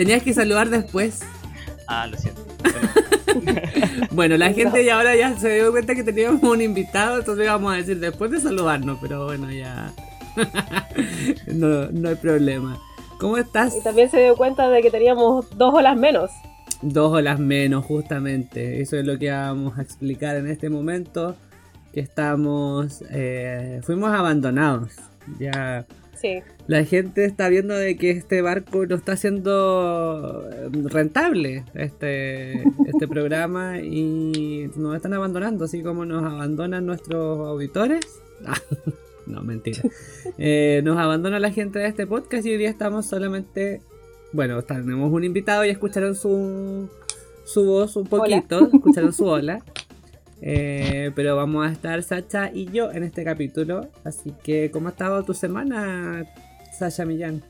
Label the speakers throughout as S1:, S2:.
S1: Tenías que saludar después.
S2: Ah, lo siento.
S1: Bueno, la gente ya ahora ya se dio cuenta que teníamos un invitado, entonces vamos a decir después de saludarnos, pero bueno, ya. no, no hay problema. ¿Cómo estás?
S3: Y también se dio cuenta de que teníamos dos olas menos.
S1: Dos olas menos, justamente. Eso es lo que vamos a explicar en este momento. Que estamos. eh, fuimos abandonados. Ya.
S3: Sí.
S1: La gente está viendo de que este barco no está siendo eh, rentable, este, este programa, y nos están abandonando, así como nos abandonan nuestros auditores. No, mentira. Eh, nos abandona la gente de este podcast y hoy día estamos solamente... Bueno, tenemos un invitado y escucharon su, su voz un poquito, escucharon su hola. Eh, pero vamos a estar Sacha y yo en este capítulo. Así que, ¿cómo ha estado tu semana, Sasha Millán?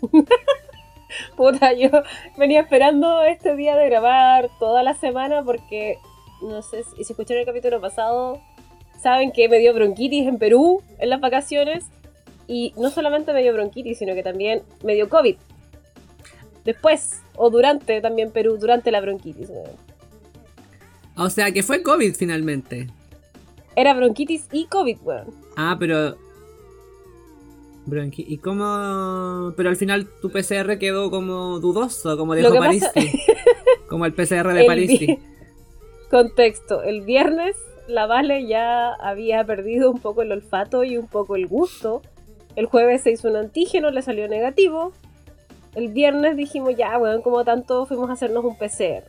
S3: Puta, yo venía esperando este día de grabar toda la semana porque, no sé si, si escucharon el capítulo pasado, saben que me dio bronquitis en Perú en las vacaciones. Y no solamente me dio bronquitis, sino que también me dio COVID. Después, o durante también Perú, durante la bronquitis.
S1: O sea, que fue COVID finalmente.
S3: Era bronquitis y COVID, weón.
S1: Ah, pero... Bronqui- ¿Y cómo...? Pero al final tu PCR quedó como dudoso, como dijo París.
S3: pasa-
S1: Como el PCR de
S3: El
S1: París.
S3: vi- Contexto, el viernes la Vale ya había perdido un poco el olfato y un poco el gusto. El jueves se hizo un antígeno, le salió negativo. El viernes dijimos, ya, weón, como tanto fuimos a hacernos un PCR.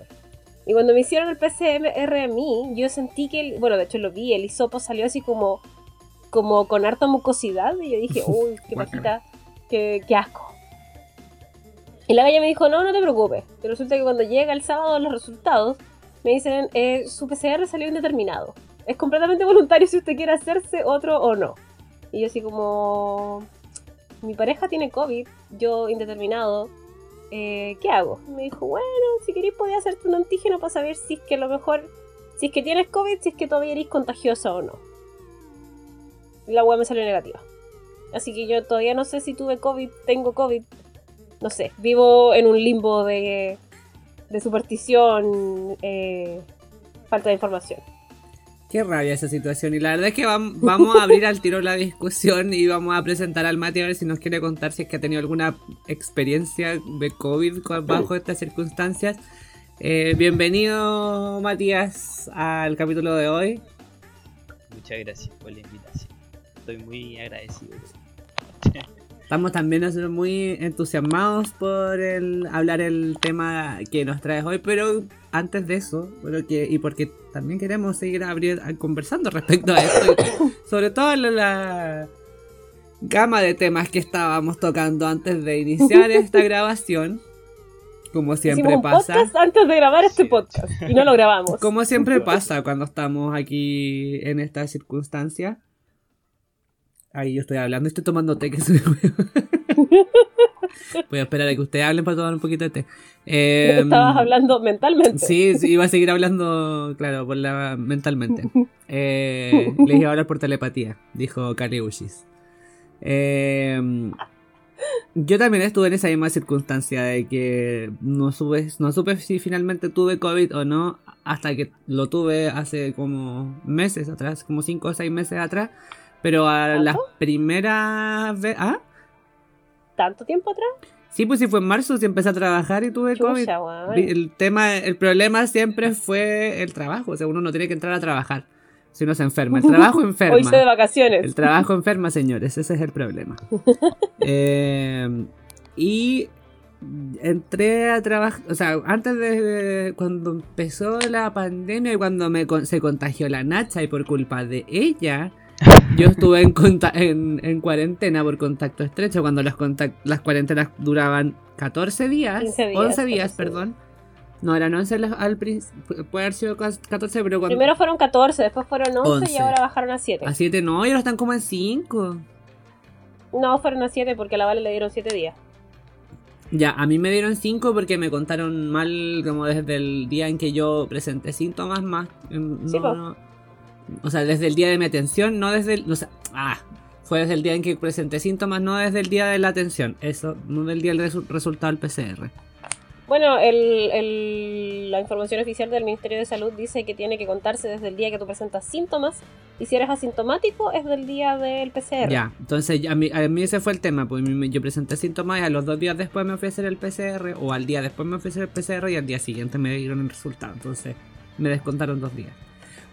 S3: Y cuando me hicieron el PCR a mí, yo sentí que, el- bueno, de hecho lo vi, el hisopo salió así como, como con harta mucosidad. Y yo dije, uy, qué pajita, qué, qué asco. Y la galla me dijo, no, no te preocupes. Y resulta que cuando llega el sábado los resultados, me dicen, eh, su PCR salió indeterminado. Es completamente voluntario si usted quiere hacerse otro o no. Y yo así como, mi pareja tiene COVID, yo indeterminado, eh, ¿qué hago? Me dijo, bueno, si queréis podés hacerte un antígeno para saber si es que a lo mejor, si es que tienes COVID, si es que todavía eres contagiosa o no. La web me salió negativa. Así que yo todavía no sé si tuve COVID, tengo COVID. No sé, vivo en un limbo de, de superstición, eh, falta de información.
S1: Qué rabia esa situación. Y la verdad es que vam- vamos a abrir al tiro la discusión y vamos a presentar al Mati a ver si nos quiere contar si es que ha tenido alguna experiencia de COVID bajo estas circunstancias. Eh, bienvenido, Matías, al capítulo de hoy.
S2: Muchas gracias por la invitación. Estoy muy agradecido.
S1: Estamos también nosotros muy entusiasmados por el hablar el tema que nos traes hoy, pero antes de eso, que, y porque también queremos seguir abrir, conversando respecto a esto, sobre todo la, la gama de temas que estábamos tocando antes de iniciar esta grabación, como siempre
S3: Hicimos un
S1: pasa.
S3: podcast antes de grabar este podcast y no lo grabamos.
S1: Como siempre pasa cuando estamos aquí en esta circunstancia. Ahí yo estoy hablando, estoy tomando té que me Voy a esperar a que ustedes hablen para tomar un poquito de té. Eh,
S3: Estabas hablando mentalmente.
S1: Sí, sí, iba a seguir hablando, claro, por la, mentalmente. Eh, les iba a hablar por telepatía, dijo Kaleushis. Eh, yo también estuve en esa misma circunstancia de que no supe, no supe si finalmente tuve COVID o no hasta que lo tuve hace como meses atrás, como 5 o 6 meses atrás. Pero a
S3: ¿Tanto?
S1: las primeras veces... ¿Ah?
S3: ¿Tanto tiempo atrás?
S1: Sí, pues sí fue en marzo, sí empecé a trabajar y tuve COVID. El tema, el problema siempre fue el trabajo. O sea, uno no tiene que entrar a trabajar si uno se enferma. El trabajo enferma.
S3: Hoy de vacaciones.
S1: El trabajo enferma, señores. Ese es el problema. Eh, y entré a trabajar. O sea, antes de, de- cuando empezó la pandemia y cuando me con- se contagió la Nacha y por culpa de ella. Yo estuve en, en, en cuarentena por contacto estrecho cuando las, las cuarentenas duraban 14 días,
S3: 15 días,
S1: 11 días,
S3: 14
S1: perdón. No, eran 11 las- al principio, puede haber sido cas- 14, pero cuando...
S3: Primero fueron 14, después fueron 11,
S1: 11.
S3: y ahora bajaron a 7.
S1: A 7 no, y ahora están como en 5.
S3: No, fueron a 7 porque a la Vale le dieron 7 días.
S1: Ya, a mí me dieron 5 porque me contaron mal como desde el día en que yo presenté síntomas más.
S3: Sí,
S1: no,
S3: po.
S1: no. O sea, desde el día de mi atención, no desde el... O sea, ah, Fue desde el día en que presenté síntomas, no desde el día de la atención. Eso, no del día del resu- resultado del PCR.
S3: Bueno, el, el- la información oficial del Ministerio de Salud dice que tiene que contarse desde el día que tú presentas síntomas y si eres asintomático es del día del PCR.
S1: Ya, entonces a mí, a mí ese fue el tema. Pues yo presenté síntomas y a los dos días después me hacer el PCR, o al día después me hacer el PCR y al día siguiente me dieron el resultado. Entonces me descontaron dos días.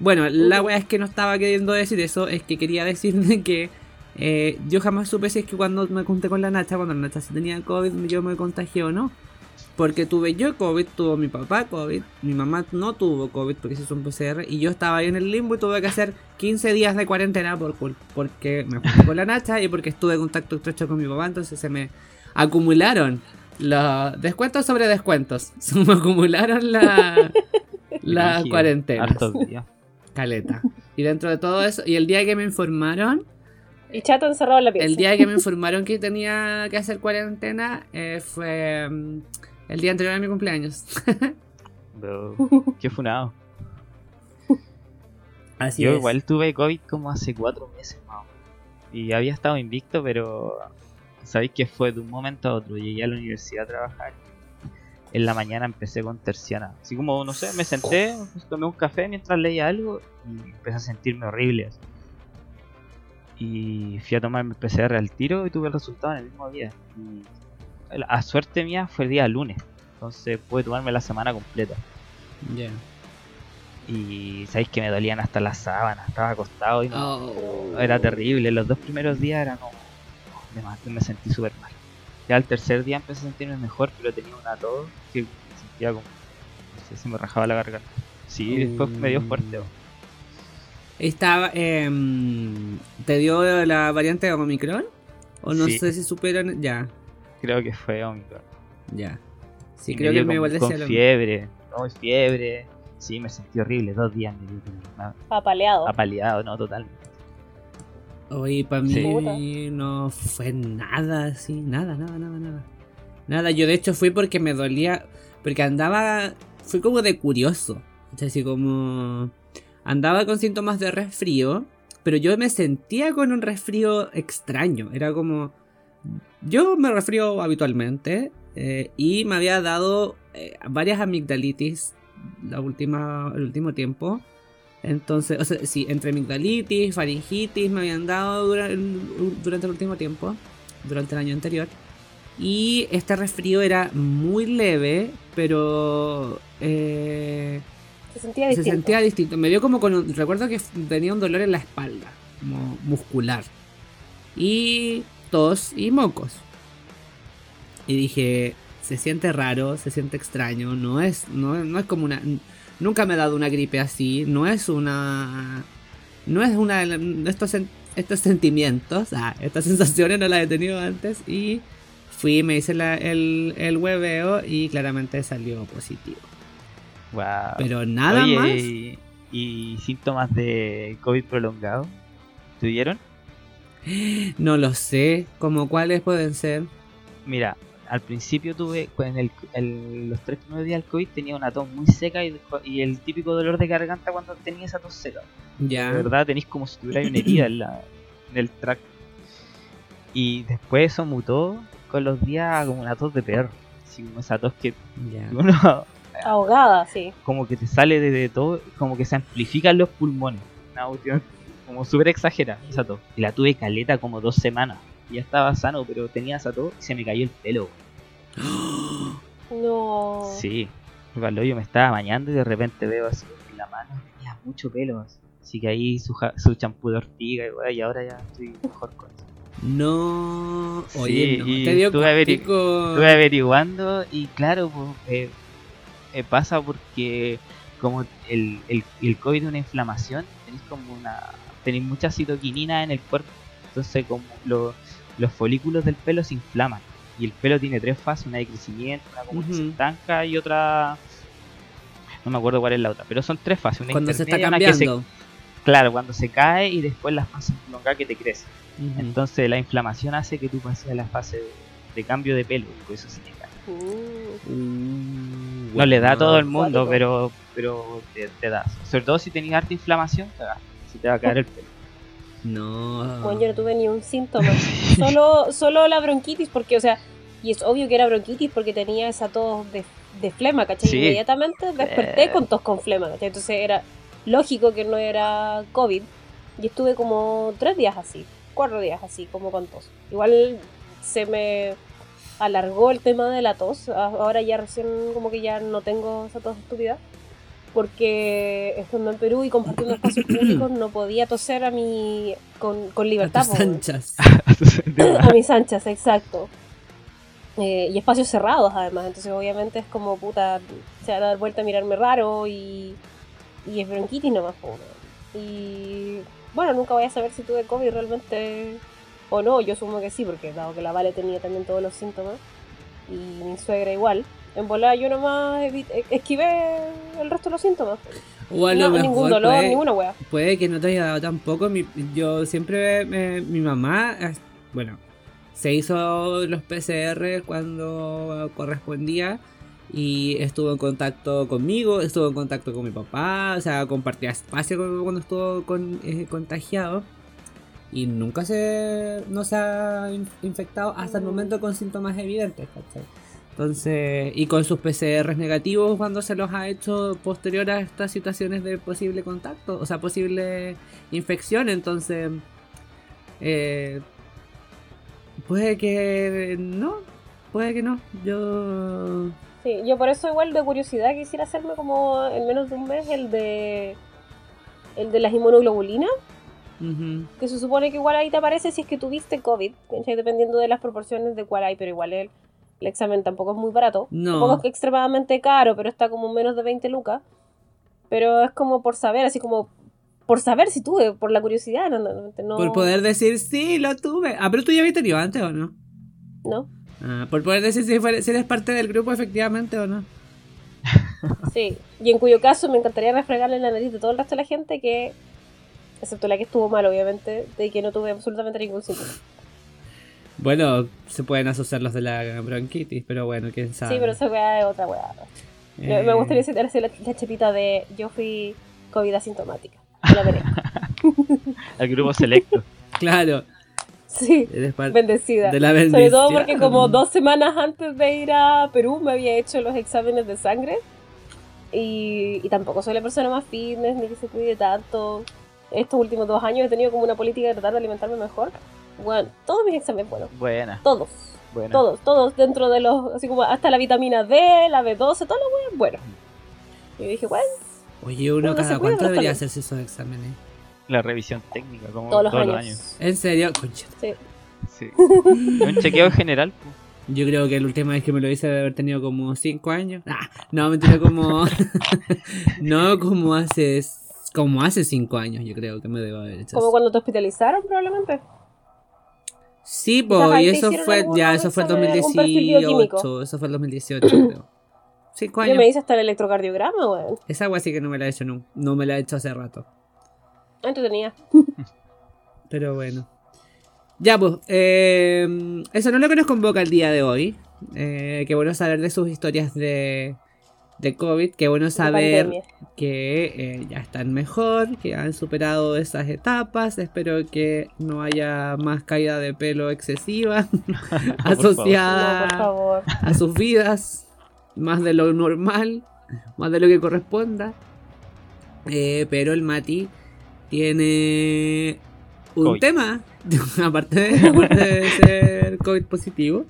S1: Bueno, la wea es que no estaba queriendo decir eso, es que quería decirme que eh, yo jamás supe si es que cuando me junté con la Nacha, cuando la Nacha sí tenía COVID, yo me contagié o no. Porque tuve yo COVID, tuvo mi papá COVID, mi mamá no tuvo COVID porque se hizo un PCR y yo estaba ahí en el limbo y tuve que hacer 15 días de cuarentena por, porque me junté con la Nacha y porque estuve en contacto estrecho con mi papá, entonces se me acumularon los descuentos sobre descuentos. Se me acumularon la, las
S2: Brígido,
S1: cuarentenas.
S2: hartos días.
S1: Caleta. Y dentro de todo eso, y el día que me informaron,
S3: Y chato encerrado en la pieza.
S1: el día que me informaron que tenía que hacer cuarentena eh, fue mm, el día anterior a mi cumpleaños.
S2: Bro, qué funado.
S1: Así
S2: Yo
S1: es.
S2: igual tuve COVID como hace cuatro meses más. Y había estado invicto, pero sabéis que fue de un momento a otro. Llegué a la universidad a trabajar. En la mañana empecé con terciana. Así como, no sé, me senté, pues, tomé un café mientras leía algo y empecé a sentirme horrible. así. Y fui a tomarme el PCR al tiro y tuve el resultado en el mismo día. Y a suerte mía fue el día lunes. Entonces pude tomarme la semana completa.
S1: Ya.
S2: Y sabéis que me dolían hasta las sábanas, estaba acostado y no,
S1: Oh.
S2: era terrible. Los dos primeros días era como. Ma- me sentí súper mal. Ya el tercer día empecé a sentirme mejor, pero tenía una tos que me sentía como. No sé, se me rajaba la garganta. Sí, después me dio fuerte.
S1: Estaba, em, ¿Te dio la variante Omicron? O no
S2: Sí.
S1: sé si superan. Ya,
S2: Creo que fue Omicron.
S1: ya. Sí,
S2: Y
S1: creo
S2: dio
S1: que me igual
S2: con fiebre. No, fiebre. Sí, me sentí horrible. Dos días me dio me-
S3: Apaleado.
S2: apaleado, no, totalmente.
S1: Oye, para mí
S2: Sí.
S1: no fue nada así, nada, nada, nada, nada. Nada, yo de hecho fui porque me dolía, porque andaba, fui como de curioso, así como andaba con síntomas de resfrío, pero yo me sentía con un resfrío extraño, era como, yo me resfrío habitualmente eh, y me había dado eh, varias amigdalitis la última, el último tiempo. Entonces, o sea, sí, entre amigdalitis, faringitis me habían dado dura- durante el último tiempo, durante el año anterior. Y este resfrío era muy leve, pero eh,
S3: Se sentía
S1: se
S3: distinto.
S1: sentía distinto. Me dio como con un- recuerdo que tenía un dolor en la espalda, como muscular. Y tos y mocos. Y dije, se siente raro, se siente extraño, no es, no, no es como una... Nunca me he dado una gripe así, no es una... No es una de estos, estos sentimientos, ah, estas sensaciones no las he tenido antes y fui, me hice la- el, el hueveo y claramente salió positivo.
S2: Wow.
S1: Pero nada
S2: Oye,
S1: más.
S2: Y, y síntomas de COVID prolongado? ¿Tuvieron?
S1: No lo sé, como cuáles pueden ser.
S2: Mira, al principio tuve, en el, el- los tres primeros días del COVID tenía una tos muy seca y, después- y el típico dolor de garganta cuando tenía esa tos seca.
S1: Ya.
S2: De verdad tenéis como si tuviera una herida en, la, en el tracto. Y después eso mutó con los días como una tos de perro. Así como esa tos que
S1: Ya.
S2: uno
S3: Ahogada, sí.
S2: como que te sale desde todo, como que se amplifican los pulmones. Una cuestión como súper exagerada esa tos. Y la tuve caleta como dos semanas. Ya estaba sano, pero tenía esa tos y se me cayó el pelo.
S3: No.
S2: Sí, cuando yo me estaba bañando y de repente veo así en la mano tenía mucho pelo. Así, Así que ahí su, ja- su champú de ortiga y, weá, y ahora ya estoy mejor con eso.
S1: No. Oye,
S2: Sí,
S1: no.
S2: y
S1: Te dio
S2: estuve averi-
S1: cuático.
S2: Estuve averiguando y claro, pues, eh, eh, pasa porque como el, el, el COVID es una inflamación, tenéis como una tenéis mucha citoquinina en el cuerpo, entonces como lo- los folículos del pelo se inflaman y el pelo tiene tres fases, una de crecimiento, una como que se estanca y otra no me acuerdo cuál es la otra, pero son tres fases, una
S1: Cuando se está
S2: que se-
S1: cambiando.
S2: claro, cuando se cae y después la fase prolongada que te crece. Entonces la inflamación hace que tú pases a la fase de, de cambio de pelo, y por eso se te cae.
S1: Uh,
S2: No le da a todo el mundo, pero pero te, te da. Sobre todo si tenías harta inflamación, te da. Si te va a caer el pelo.
S1: No.
S3: Bueno, yo no tuve ni un síntoma. Solo, solo la bronquitis, porque, o sea, y es obvio que era bronquitis porque tenía esa tos de, de flema, ¿cachai?
S2: Sí.
S3: Inmediatamente desperté
S2: Eh.
S3: con tos con flema, ¿cachai? Entonces era lógico que no era COVID. Y estuve como tres días así, cuatro días así, como con tos. Igual se me alargó el tema de la tos. Ahora ya recién como que ya no tengo esa tos estúpida. Porque estando en Perú y compartiendo espacios públicos no podía toser a mi con, con
S1: A
S3: libertad.
S1: tus anchas.
S3: a mis anchas, exacto. Eh, y espacios cerrados además, entonces obviamente es como puta, se van a dar vuelta a mirarme raro y, y es bronquitis nomás. Y bueno, nunca voy a saber si tuve COVID realmente o no, yo supongo que sí, porque dado que la Vale tenía también todos los síntomas y mi suegra igual. En volada yo nomás e- esquivé el resto de los síntomas.
S1: O a lo
S3: No,
S1: mejor
S3: ningún dolor,
S1: puede,
S3: ninguna wea.
S1: puede que no te haya dado tampoco. Mi- yo siempre, me- mi mamá, bueno, se hizo los PCR cuando correspondía y estuvo en contacto conmigo, estuvo en contacto con mi papá, o sea, compartía espacio cuando estuvo con, eh, contagiado y nunca se, no se ha in- infectado hasta el momento con síntomas evidentes, ¿cachai? Entonces, y con sus PCRs negativos cuando se los ha hecho posterior a estas situaciones de posible contacto, o sea, posible infección, entonces, eh, puede que no, puede que no, yo...
S3: Sí, yo por eso igual de curiosidad quisiera hacerme como en menos de un mes el de el de las inmunoglobulinas, que se supone que igual ahí te aparece si es que tuviste COVID, dependiendo de las proporciones de cuál hay, pero igual el, el examen tampoco es muy barato.
S1: No.
S3: Tampoco es que extremadamente caro, pero está como menos de 20 lucas. Pero es como por saber, así como por saber si tuve, por la curiosidad, no, no, no-
S1: Por poder decir, sí, lo tuve. Ah, pero tú ya habías tenido antes o no.
S3: ¿no?
S1: Ah, por poder decir si eres parte del grupo efectivamente o no.
S3: Sí, y en cuyo caso me encantaría refregarle en la nariz de todo el resto de la gente que, excepto la que estuvo mal, obviamente, de que no tuve absolutamente ningún síntoma.
S1: Bueno, se pueden asociar los de la bronquitis, pero bueno, quién sabe.
S3: Sí, pero esa weá es otra weá. Me-
S1: Eh,
S3: Me gustaría citar así la, la chapita de yo fui COVID asintomática. La veré.
S2: Al grupo selecto.
S1: Claro,
S3: Sí, bendecida.
S1: de la
S3: Sobre todo porque como dos semanas antes de ir a Perú me había hecho los exámenes de sangre y, y tampoco soy la persona más fitness ni que se cuide tanto. Estos últimos dos años he tenido como una política de tratar de alimentarme mejor. Bueno, todos mis exámenes, bueno,
S2: Buena,
S3: todos,
S2: buena.
S3: todos, todos dentro de los, así como hasta la vitamina D, la B12, todo lo bueno, bueno. Y dije, bueno,
S1: Oye, uno cada
S3: cuida,
S1: cuánto debería hacerse esos exámenes.
S2: La revisión técnica, como
S3: todos los años.
S1: En serio, concha.
S3: Sí.
S2: Sí. Un chequeo general. po.
S1: Yo creo que la última vez que me lo hice debe haber tenido como 5 años. Ah, no, mentira, como. no, como hace. Como hace 5 años, yo creo que me debo haber hecho.
S3: Como cuando te hospitalizaron probablemente.
S1: Sí,
S3: ahí
S1: y eso fue. Ya, eso fue el
S3: saber algún perfil bioquímico.
S1: 2018. Eso fue el 2018, creo. 5
S3: Yo
S1: años.
S3: me hice hasta el electrocardiograma, weón.
S1: Esa agua sí que no me la he hecho, no. No me la he hecho hace rato.
S3: Ah, Entretenida.
S1: Pero bueno. Ya, pues, eh, eso no es lo que nos convoca el día de hoy. Eh, qué bueno saber de sus historias de, de COVID. Qué bueno saber que eh, ya están mejor, que han superado esas etapas. Espero que no haya más caída de pelo excesiva
S2: favor.
S3: No,
S1: asociada
S3: por favor.
S1: a sus vidas, más de lo normal, más de lo que corresponda. Eh, pero el Mati tiene un
S2: COVID.
S1: tema, aparte de, aparte de ser COVID positivo.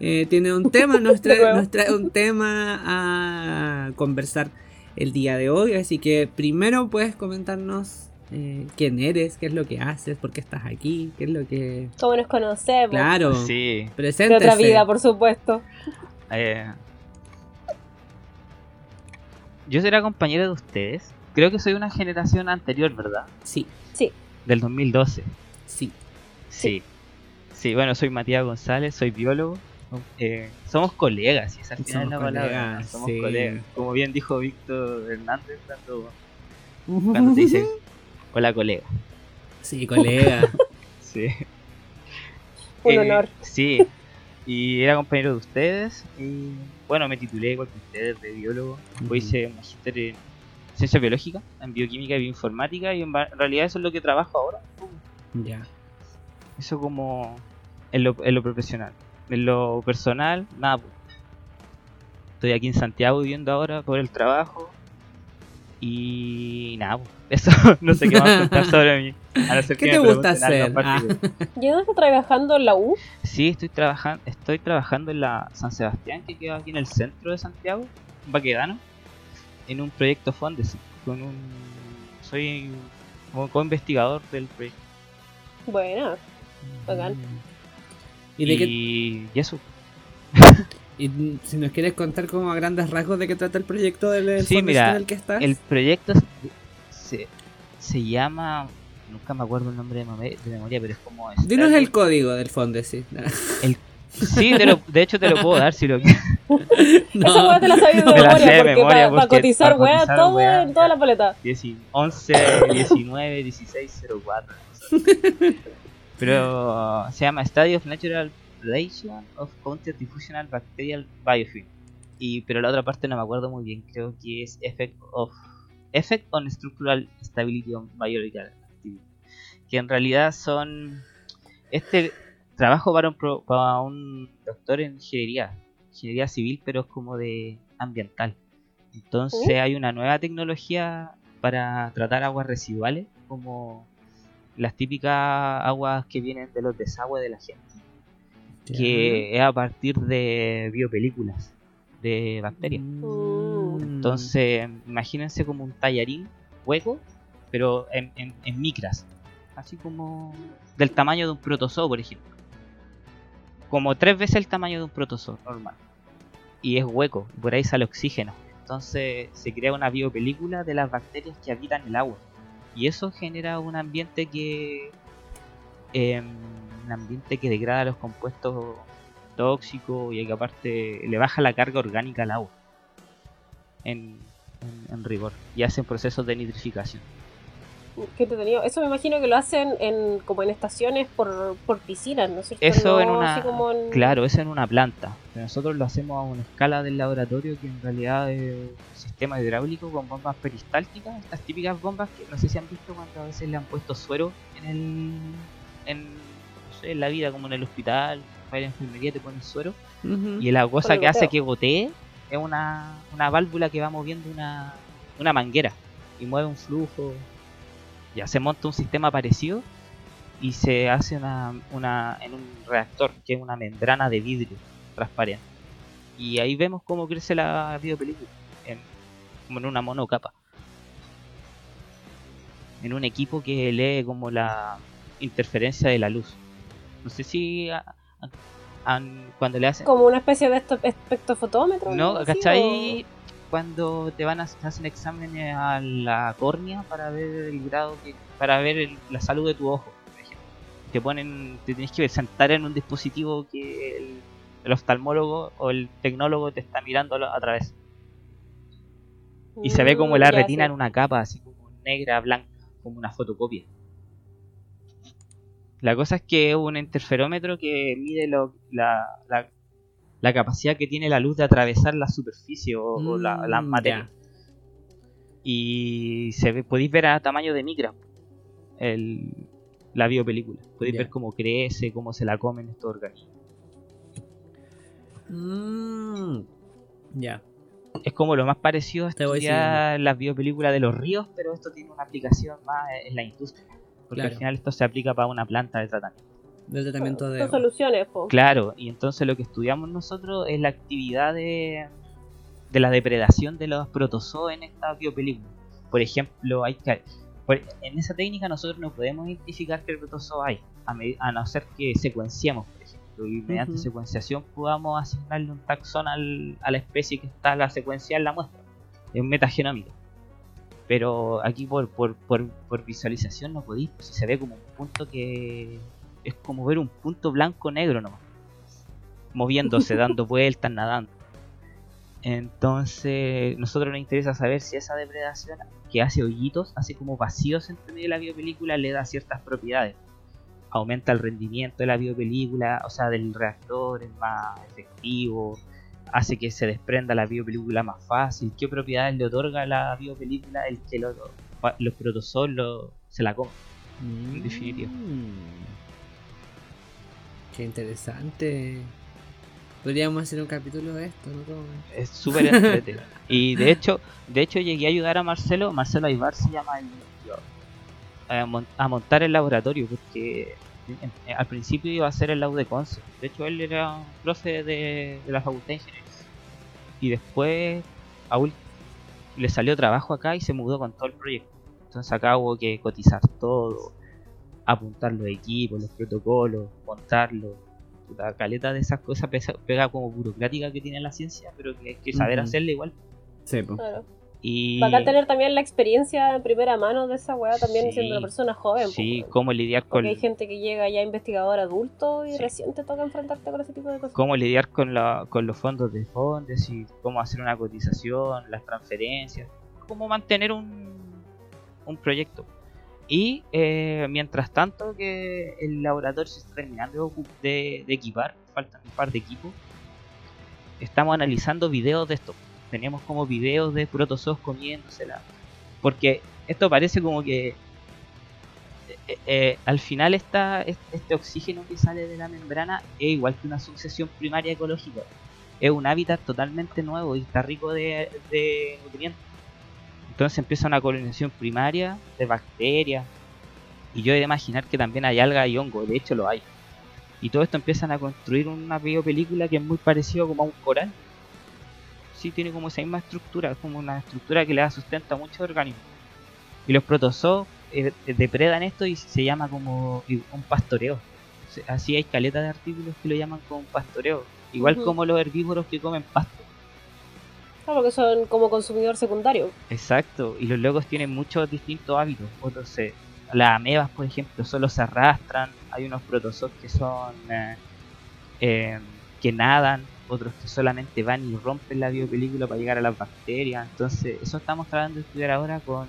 S1: Eh, tiene un tema, nos trae,
S3: nuevo.
S1: nos trae un tema a conversar el día de hoy. Así que primero puedes comentarnos eh, quién eres, qué es lo que haces, por qué estás aquí, qué es lo que...
S3: ¿Cómo nos conocemos?
S1: Claro,
S2: Sí.
S3: De otra vida, por supuesto.
S2: eh, yo seré compañero de ustedes. Creo que soy una generación anterior, ¿verdad?
S1: Sí,
S3: Sí.
S2: Del 2012.
S1: sí.
S2: Sí. Sí, bueno, soy Matías González, soy biólogo. Eh, somos colegas, y esa al final
S1: Somos
S2: la palabra.
S1: colegas,
S2: Somos
S1: sí.
S2: colegas. Como bien dijo Víctor Hernández cuando, cuando te dice hola colega.
S1: Sí, colega.
S2: Sí.
S3: Un
S2: Eh,
S3: honor.
S2: Sí. Y era compañero de ustedes. Y bueno, me titulé igual que ustedes de biólogo. Después hice un magíster en ciencia biológica, en bioquímica y bioinformática. Y en realidad eso es lo que trabajo ahora.
S1: Ya.
S2: Eso como en lo, en lo profesional. En lo personal, nada. pues. Estoy aquí en Santiago viviendo ahora por el trabajo. Y nada, pues, eso no sé qué más contar sobre mí. A no ser
S1: ¿Qué
S2: que
S1: te
S2: me
S1: gusta hacer?
S2: particular.
S3: ¿Y dónde está trabajando en la U?
S2: Sí, estoy trabajando, estoy trabajando en la San Sebastián, que queda aquí en el centro de Santiago, en Baquedano, en un proyecto Fondes, con un soy como co-investigador del proyecto.
S3: Bueno, bacán.
S1: ¿Y, de qué-
S2: y eso.
S1: y si nos quieres contar como a grandes rasgos de qué trata el proyecto del
S2: Sí, mira,
S1: en el que estás.
S2: El proyecto se, se llama, nunca me acuerdo el nombre de, mame- de memoria, pero es como...
S1: Dinos
S2: Estadio-
S1: el código del fondo, sí.
S2: Sí, te lo- de hecho te lo puedo dar si lo quieres.
S3: Esa weá te la sabía de memoria,
S2: de
S3: porque
S2: memoria
S3: para
S2: porque
S3: cotizar
S2: pa'
S3: weá,
S2: cotizar
S3: todo
S2: weá,
S3: en toda la paleta.
S2: 11, 19, 16, 04. Pero uh, se llama Study of Natural Relation of Counter Diffusional Bacterial Biofilm. Y, pero la otra parte no me acuerdo muy bien, creo que es Effect of Effect on Structural Stability on Biological Activity. Que en realidad son. Este trabajo para un, pro- para un doctor en ingeniería, ingeniería civil, pero es como de ambiental. Entonces
S3: ¿Mm?
S2: hay una nueva tecnología para tratar aguas residuales, como las típicas aguas que vienen de los desagües de la gente, que es a partir de biopelículas de bacterias.
S1: Mm.
S2: Entonces, imagínense como un tallarín hueco, pero en, en- en micras. Así como del tamaño de un protozoo, por ejemplo. Como tres veces el tamaño de un protozoo normal. Y es hueco, por ahí sale oxígeno. Entonces se crea una biopelícula de las bacterias que habitan el agua. Y eso genera un ambiente que. em, un ambiente que degrada los compuestos tóxicos y que aparte le baja la carga orgánica al agua en, en, en rigor y hacen procesos de nitrificación.
S3: Qué entretenido. Eso me imagino que lo hacen en como en estaciones por, por piscinas, ¿no es cierto?
S2: Eso
S3: No
S2: en una.
S3: así como en-
S2: Claro, eso en una planta. Pero nosotros lo hacemos a una escala del laboratorio que en realidad es un sistema hidráulico con bombas peristálticas. Estas típicas bombas que no sé si han visto cuando a veces le han puesto suero en el. En, no sé, en la vida, como en el hospital, para la enfermería te ponen suero. Y la cosa que hace que gotee es una, una válvula que va moviendo una, una manguera y mueve un flujo. Ya se monta un sistema parecido y se hace una, una en un reactor que es una membrana de vidrio transparente. Y ahí vemos cómo crece la biopelícula, en, como en una monocapa. En un equipo que lee como la interferencia de la luz. No sé si a- a- han- cuando le hacen
S3: como una especie de espectrofotómetro.
S2: no, ¿cachai? Cuando te van a te hacen exámenes a la córnea para ver el grado que, para ver el- la salud de tu ojo, por ejemplo. Te ponen, te tienes que sentar en un dispositivo que el, el oftalmólogo o el tecnólogo te está mirando a través. Y se ve como la
S3: Mm,
S2: retina
S3: sí.
S2: en una capa, así como negra, blanca, como una fotocopia. La cosa es que es un interferómetro que mide lo- la, la- la capacidad que tiene la luz de atravesar la superficie o, o la, la
S1: Mm,
S2: materia. Y se ve, podéis ver a tamaño de micra el, la biopelícula. Podéis
S1: Ya.
S2: ver cómo crece, cómo se la comen estos organismos.
S1: Mm. Ya.
S2: es como lo más parecido a estudiar las biopelículas de los ríos, pero esto tiene una aplicación más en la industria. Porque
S1: Claro.
S2: al final esto se aplica para una planta de tratamiento.
S1: Del tratamiento de.
S3: Son soluciones, po.
S2: Claro, y entonces lo que estudiamos nosotros es la actividad de, de la depredación de los protozoos en esta biopelícula. Por ejemplo, hay que, por- en esa técnica nosotros no podemos identificar qué protozoo hay, a, no ser que secuenciemos, por ejemplo, y mediante secuenciación podamos asignarle un taxón al- a la especie que está la secuencia en la muestra. Es metagenómica. Pero aquí por, por, por, por visualización no podéis, pues, se ve como un punto que es como ver un punto blanco negro nomás moviéndose, dando vueltas, nadando. Entonces, nosotros nos interesa saber si esa depredación que hace hoyitos, hace como vacíos entre medio de la biopelícula, le da ciertas propiedades. Aumenta el rendimiento de la biopelícula, o sea, del reactor, es más efectivo, hace que se desprenda la biopelícula más fácil. ¿Qué propiedades le otorga la biopelícula el que lo- los protozoos lo- se la comen? en definitiva.
S1: Qué interesante. Podríamos hacer un capítulo de esto, ¿no?
S2: Es súper entretenido. y de hecho, de hecho llegué a ayudar a Marcelo, Marcelo Aybar se llama el a, mon- a montar el laboratorio porque al principio iba a ser el lado de Conce. De hecho él era un profe de, de la Facultad de Ingeniería. Y después a le salió trabajo acá y se mudó con todo el proyecto. Entonces acá hubo que cotizar todo, apuntar los equipos, los protocolos, montarlo. La caleta de esas cosas pesa- pega como burocrática que tiene la ciencia, pero que hay que saber
S1: Ujú.
S2: hacerla igual.
S1: Sí, po.
S3: Claro.
S2: Y
S3: Bacán tener también la experiencia en primera mano de esa weá también
S2: Sí.
S3: siendo una persona joven.
S2: sí,
S3: pues,
S2: cómo lidiar con
S3: Porque hay gente que llega ya investigador adulto y
S2: Sí.
S3: recién te toca enfrentarte con ese tipo de cosas.
S2: cómo lidiar con, la, con los fondos de fondos y cómo hacer una cotización, las transferencias, cómo mantener un, un proyecto. Y eh, mientras tanto que el laboratorio se está terminando de, equipar, faltan un par de equipos, estamos analizando videos de esto. Teníamos como videos de protozoos comiéndosela. Porque esto parece como que eh, eh, al final esta, es- este oxígeno que sale de la membrana es igual que una sucesión primaria ecológica. Es un hábitat totalmente nuevo y está rico de nutrientes. Entonces empieza una colonización primaria de bacterias. Y yo he de imaginar que también hay algas y hongo, de hecho lo hay. Y todo esto empiezan a construir una biopelícula que es muy parecido como a un coral. Sí, tiene como esa misma estructura, es como una estructura que le da sustento a muchos organismos. Y los protozoos eh, depredan esto y se llama como un pastoreo. Así hay caleta de artículos que lo llaman como un pastoreo. Igual como los herbívoros que comen pasto.
S3: Claro, porque son como consumidor secundario.
S2: Exacto, y los locos tienen muchos distintos hábitos. Otros se, las amebas, por ejemplo, solo se arrastran. Hay unos protozoos que son eh, eh, que nadan, otros que solamente van y rompen la biopelícula para llegar a las bacterias. Entonces, eso estamos tratando de estudiar ahora con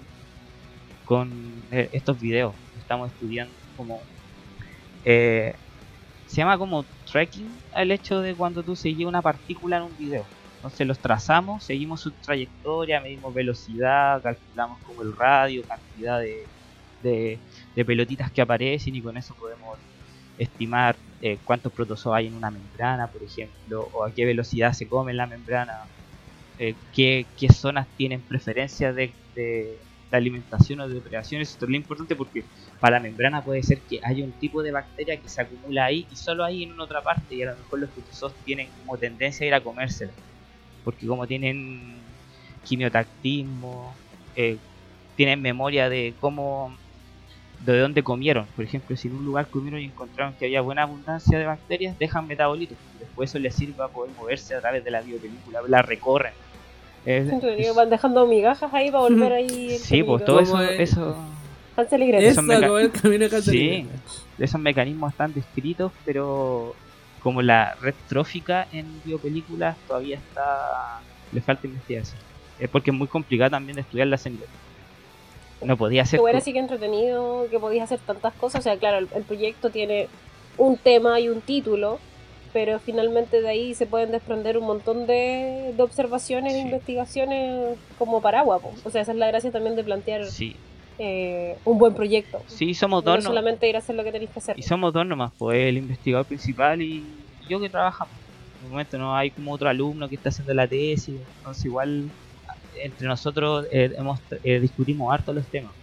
S2: con eh, estos videos. Estamos estudiando como se llama como tracking el hecho de cuando tú seguís una partícula en un video. Entonces los trazamos, seguimos su trayectoria, medimos velocidad, calculamos como el radio, cantidad de, de, pelotitas que aparecen y con eso podemos estimar eh, cuántos protozoos hay en una membrana, por ejemplo, o a qué velocidad se come la membrana, eh, qué, qué zonas tienen preferencia de, de- de alimentación o de depredación. Eso es lo importante porque para la membrana puede ser que haya un tipo de bacteria que se acumula ahí y solo ahí en una otra parte y a lo mejor los protozoos tienen como tendencia a ir a comérsela porque como tienen quimiotactismo, eh, tienen memoria de cómo, de dónde comieron. Por ejemplo, si en un lugar comieron y encontraron que había buena abundancia de bacterias, dejan metabolitos. y Después eso les sirve para poder moverse a través de la biopelícula, la recorren. Es- es-
S3: Van dejando migajas ahí para volver ahí.
S2: sí, pues todo eso,
S1: ¿Cómo es?
S2: eso,
S3: Hansel y Gretel.
S2: Eso
S1: Eso,
S2: me ca-
S1: como el camino de
S2: Sí. esos mecanismos están descritos, pero como la red trófica en biopelículas todavía está le falta investigación. Es porque es muy complicado también de estudiarlas en no podía ser
S3: Que bueno,
S2: co-
S3: sí que entretenido, que podías hacer tantas cosas. O sea, claro, el, el proyecto tiene un tema y un título, pero finalmente de ahí se pueden desprender un montón de, de observaciones e investigaciones como paraguas. O sea, esa es la gracia también de plantear
S2: sí
S3: eh, un buen proyecto.
S2: sí somos dos no-
S3: solamente ir a hacer lo que tenéis que hacer.
S2: y somos dos nomás pues el investigador principal y yo que trabajamos en el momento no hay como otro alumno que está haciendo la tesis entonces igual entre nosotros eh, hemos eh, discutimos harto los temas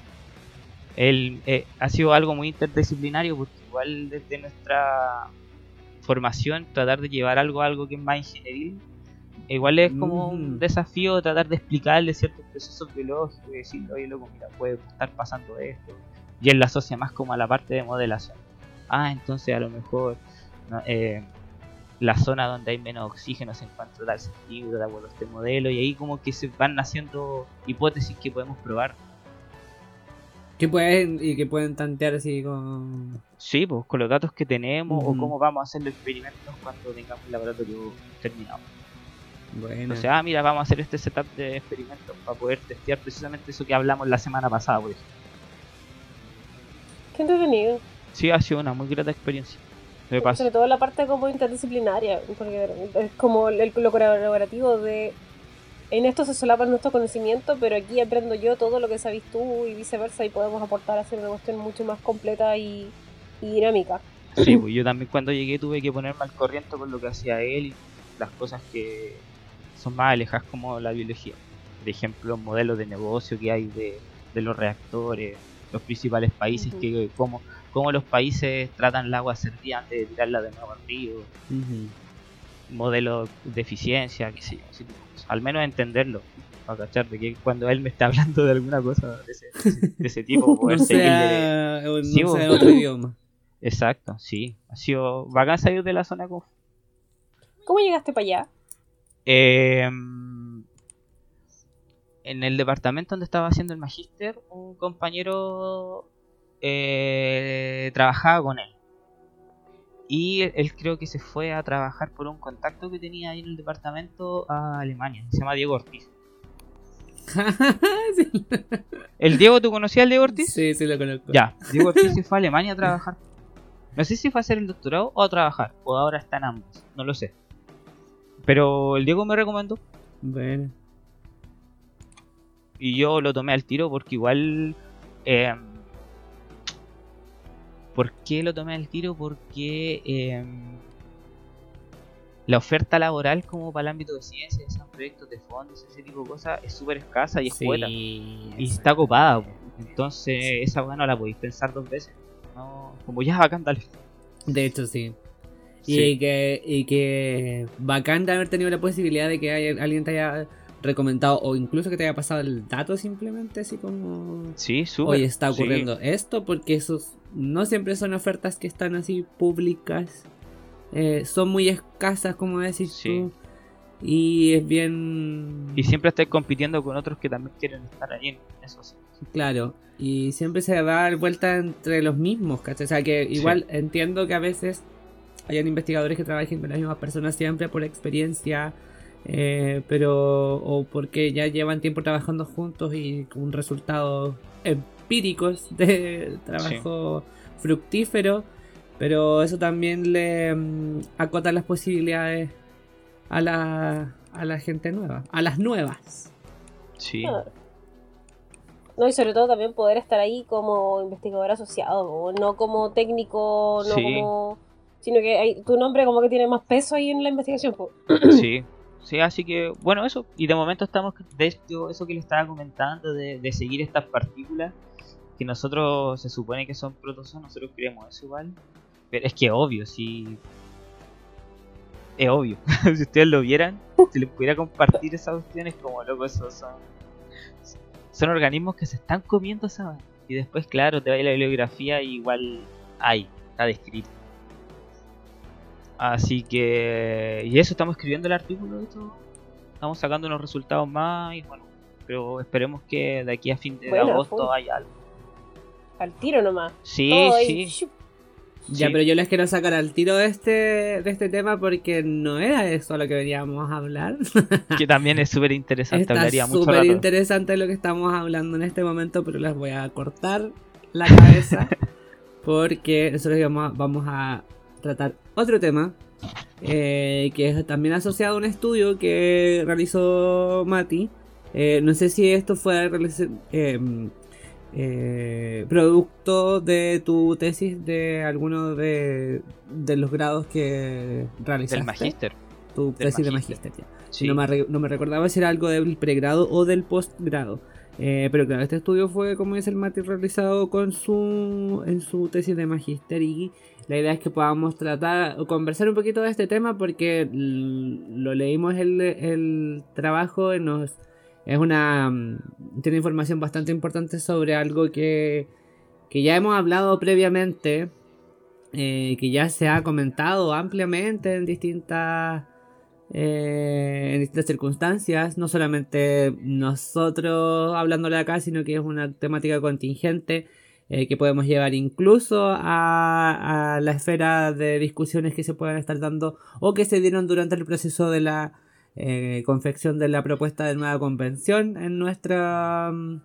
S2: el, eh, ha sido algo muy interdisciplinario porque igual desde nuestra formación tratar de llevar algo a algo que es más ingenieril igual es como un
S1: Mm.
S2: desafío tratar de explicarle ciertos procesos biológicos y decirle oye loco mira puede estar pasando esto y él la asocia más como a la parte de modelación ah entonces a lo mejor no, eh, la zona donde hay menos oxígeno se encuentra tal centímetro de acuerdo a este modelo y ahí como que se van naciendo hipótesis que podemos probar
S1: Que pueden, y que pueden tantear así con.
S2: Sí, pues con los datos que tenemos o cómo vamos a hacer los experimentos cuando tengamos el laboratorio terminado.
S1: Bueno.
S2: Entonces, ah, mira, vamos a hacer este setup de experimentos para poder testear precisamente eso que hablamos la semana pasada, por ejemplo.
S3: Qué entretenido.
S2: Sí, ha sido una muy grata experiencia. Me pasa.
S3: Sobre todo la parte como interdisciplinaria, porque es como el, lo colaborativo de en esto se solapa nuestro conocimiento, pero aquí aprendo yo todo lo que sabes tú y viceversa y podemos aportar a hacer una cuestión mucho más completa y, y dinámica.
S2: Sí, pues yo también cuando llegué tuve que ponerme al corriente con lo que hacía él y las cosas que son más alejadas como la biología. Por ejemplo, modelos de negocio que hay de, de los reactores, los principales países,
S3: Ujú.
S2: que cómo, cómo los países tratan el agua servida antes de tirarla de nuevo al río, modelos de eficiencia, qué sé yo, cosas. al menos entenderlo. Para cachar de que cuando él me está hablando de alguna cosa de ese, de tipo, poder
S1: no
S2: seguirle.
S1: sea, no
S2: Sí,
S1: sea
S2: vos.
S1: otro idioma.
S2: Exacto, sí. Ha sido bacán salir de la zona de confort.
S3: ¿Cómo llegaste para allá?
S2: Eh, en el departamento donde estaba haciendo el magíster, un compañero eh, trabajaba con él. Y él, él creo que se fue a trabajar por un contacto que tenía ahí en el departamento a Alemania. Se llama Diego Ortiz.
S1: sí,
S2: ¿El Diego, tú conocías al Diego Ortiz?
S1: sí, sí lo conozco.
S2: Ya, Diego Ortiz se fue a Alemania a trabajar. No sé si fue a hacer el doctorado o a trabajar, o ahora está en ambos, no lo sé. Pero el Diego me recomendó
S1: Bueno.
S2: y yo lo tomé al tiro porque igual... eh, ¿Por qué lo tomé al tiro? Porque eh, la oferta laboral como para el ámbito de ciencia, esos proyectos de fondos, ese tipo de cosas, es súper escasa y es buena.
S1: Sí,
S2: Y está copada, entonces esa weá no la podéis pensar dos veces. No, como ya bacán, dale.
S1: De hecho, sí. Y,
S2: Sí.
S1: que, y que bacán de haber tenido la posibilidad de que haya- alguien te haya recomendado o incluso que te haya pasado el dato simplemente así como
S2: Sí, súper.
S1: hoy está
S2: Sí.
S1: ocurriendo esto porque esos no siempre son ofertas que están así públicas Eh, son muy escasas como decís
S2: Sí.
S1: tú y es bien
S2: Y siempre estáis compitiendo con otros que también quieren estar ahí en eso sí.
S1: Claro, y siempre se da vuelta entre los mismos, ¿cachai? O sea, que igual entiendo que a veces hayan investigadores que trabajen con las mismas personas siempre por experiencia, eh, pero o porque ya llevan tiempo trabajando juntos y con resultados empíricos de trabajo fructífero, pero eso también le mm, acota las posibilidades a la, a la gente nueva, a las nuevas.
S2: Sí.
S3: Ah. No, y sobre todo también poder estar ahí como investigador asociado, no como técnico, no
S2: Sí.
S3: como... Sino que hay- tu nombre como que tiene más peso ahí en la investigación. po.
S2: Sí. Sí, así que, bueno, eso. Y de momento estamos, de hecho, eso que le estaba comentando, de, de seguir estas partículas, que nosotros se supone que son protozoos, nosotros creemos eso igual. Pero es que obvio, si... Es obvio. si ustedes lo vieran, si les pudiera compartir esas cuestiones, como loco, esos son... Son organismos que se están comiendo esa vaina. Y después, claro, te va a ir la bibliografía y igual hay, está descrito. Así que... Y eso, estamos escribiendo el artículo de esto. Estamos sacando unos resultados más y bueno, pero esperemos que de aquí a fin de
S3: Bueno,
S2: agosto haya algo.
S3: Al tiro nomás.
S2: Sí,
S3: Todo
S2: sí.
S1: Ya,
S2: Sí.
S1: pero yo les quiero sacar al tiro de este, de este tema porque no era de eso lo que veníamos a hablar.
S2: que también es súper interesante, hablaría mucho
S1: súper interesante lo que estamos hablando en este momento, pero les voy a cortar la cabeza porque nosotros vamos, vamos a tratar otro tema eh, que es también asociado a un estudio que realizó Mati. Eh, no sé si esto fue eh, eh, producto de tu tesis de alguno de, de los grados que realizaste.
S2: Del magíster.
S1: Tu
S2: del
S1: tesis de
S2: magíster. Sí.
S1: No, me re- no me recordaba si era algo del pregrado o del postgrado. Eh, pero claro, este estudio fue, como dice el Mati, realizado con su, en su tesis de magíster y la idea es que podamos tratar o conversar un poquito de este tema porque lo leímos el, el trabajo nos es una mm, tiene información bastante importante sobre algo que, que ya hemos hablado previamente eh, que ya se ha comentado ampliamente en distintas eh, en distintas circunstancias, no solamente nosotros hablándole acá, sino que es una temática contingente eh, que podemos llevar incluso a, a la esfera de discusiones que se puedan estar dando o que se dieron durante el proceso de la eh, confección de la propuesta de nueva convención en nuestra mm,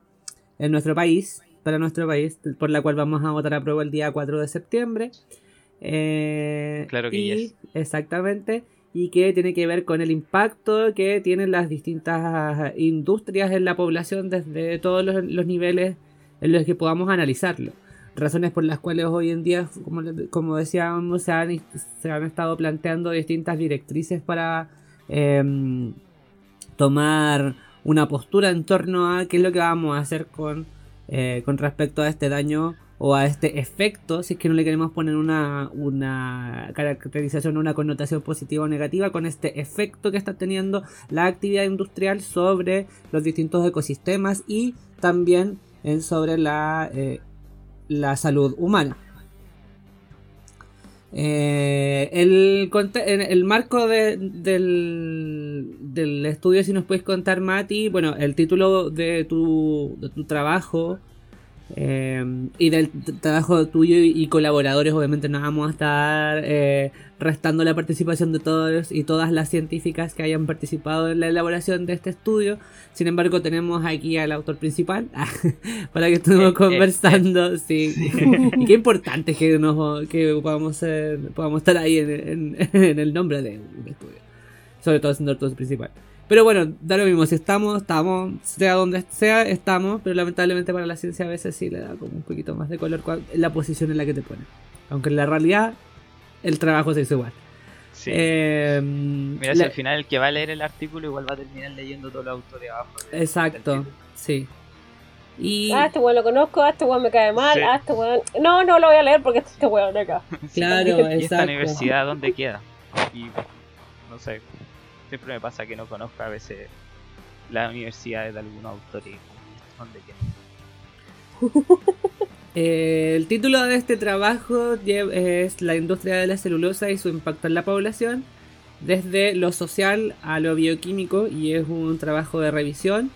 S1: en nuestro país, para nuestro país, por la cual vamos a votar a prueba el día 4 de septiembre. Eh,
S2: Claro que
S1: y,
S2: yes.
S1: Exactamente. y que tiene que ver con el impacto que tienen las distintas industrias en la población desde todos los, los niveles en los que podamos analizarlo. Razones por las cuales hoy en día, como, como decíamos, se han, se han estado planteando distintas directrices para em, tomar una postura en torno a qué es lo que vamos a hacer con, eh, con respecto a este daño o a este efecto, si es que no le queremos poner una, una caracterización, una connotación positiva o negativa, con este efecto que está teniendo la actividad industrial sobre los distintos ecosistemas y también sobre la, eh, la salud humana. Eh, el, el marco del, del estudio, si nos puedes contar, Mati, bueno, el título de tu, de tu trabajo Em, y del trabajo tuyo y, colaboradores, obviamente no vamos a estar eh, restando la participación de todos y todas las científicas que hayan participado en la elaboración de este estudio. Sin embargo, tenemos aquí al autor principal para que estemos eh, eh, conversando. sí. y qué importante que, nos, que podamos, podamos estar ahí en, en, el nombre de un estudio. Sobre todo siendo el autor principal. Pero bueno, da lo mismo, si estamos, estamos, sea donde sea, estamos, pero lamentablemente para la ciencia a veces sí le da como un poquito más de color la posición en la que te pone. Aunque en la realidad el trabajo se hizo igual.
S2: Sí. Eh, Mira, si al final el que va a leer el artículo igual va a terminar leyendo todo el autor de abajo.
S1: exacto, sí.
S3: Y... Ah, este weón lo conozco, ah, este weón me cae mal, ah, este weón... No, no lo voy a leer porque este weón de acá.
S1: Claro, exacto. ¿Y
S2: esta universidad dónde queda? Y no sé, siempre me pasa que no conozco a veces las universidades de algún autor y dónde
S1: eh, el título de este trabajo es La industria de la celulosa y su impacto en la población, desde lo social a lo bioquímico, y es un trabajo de revisión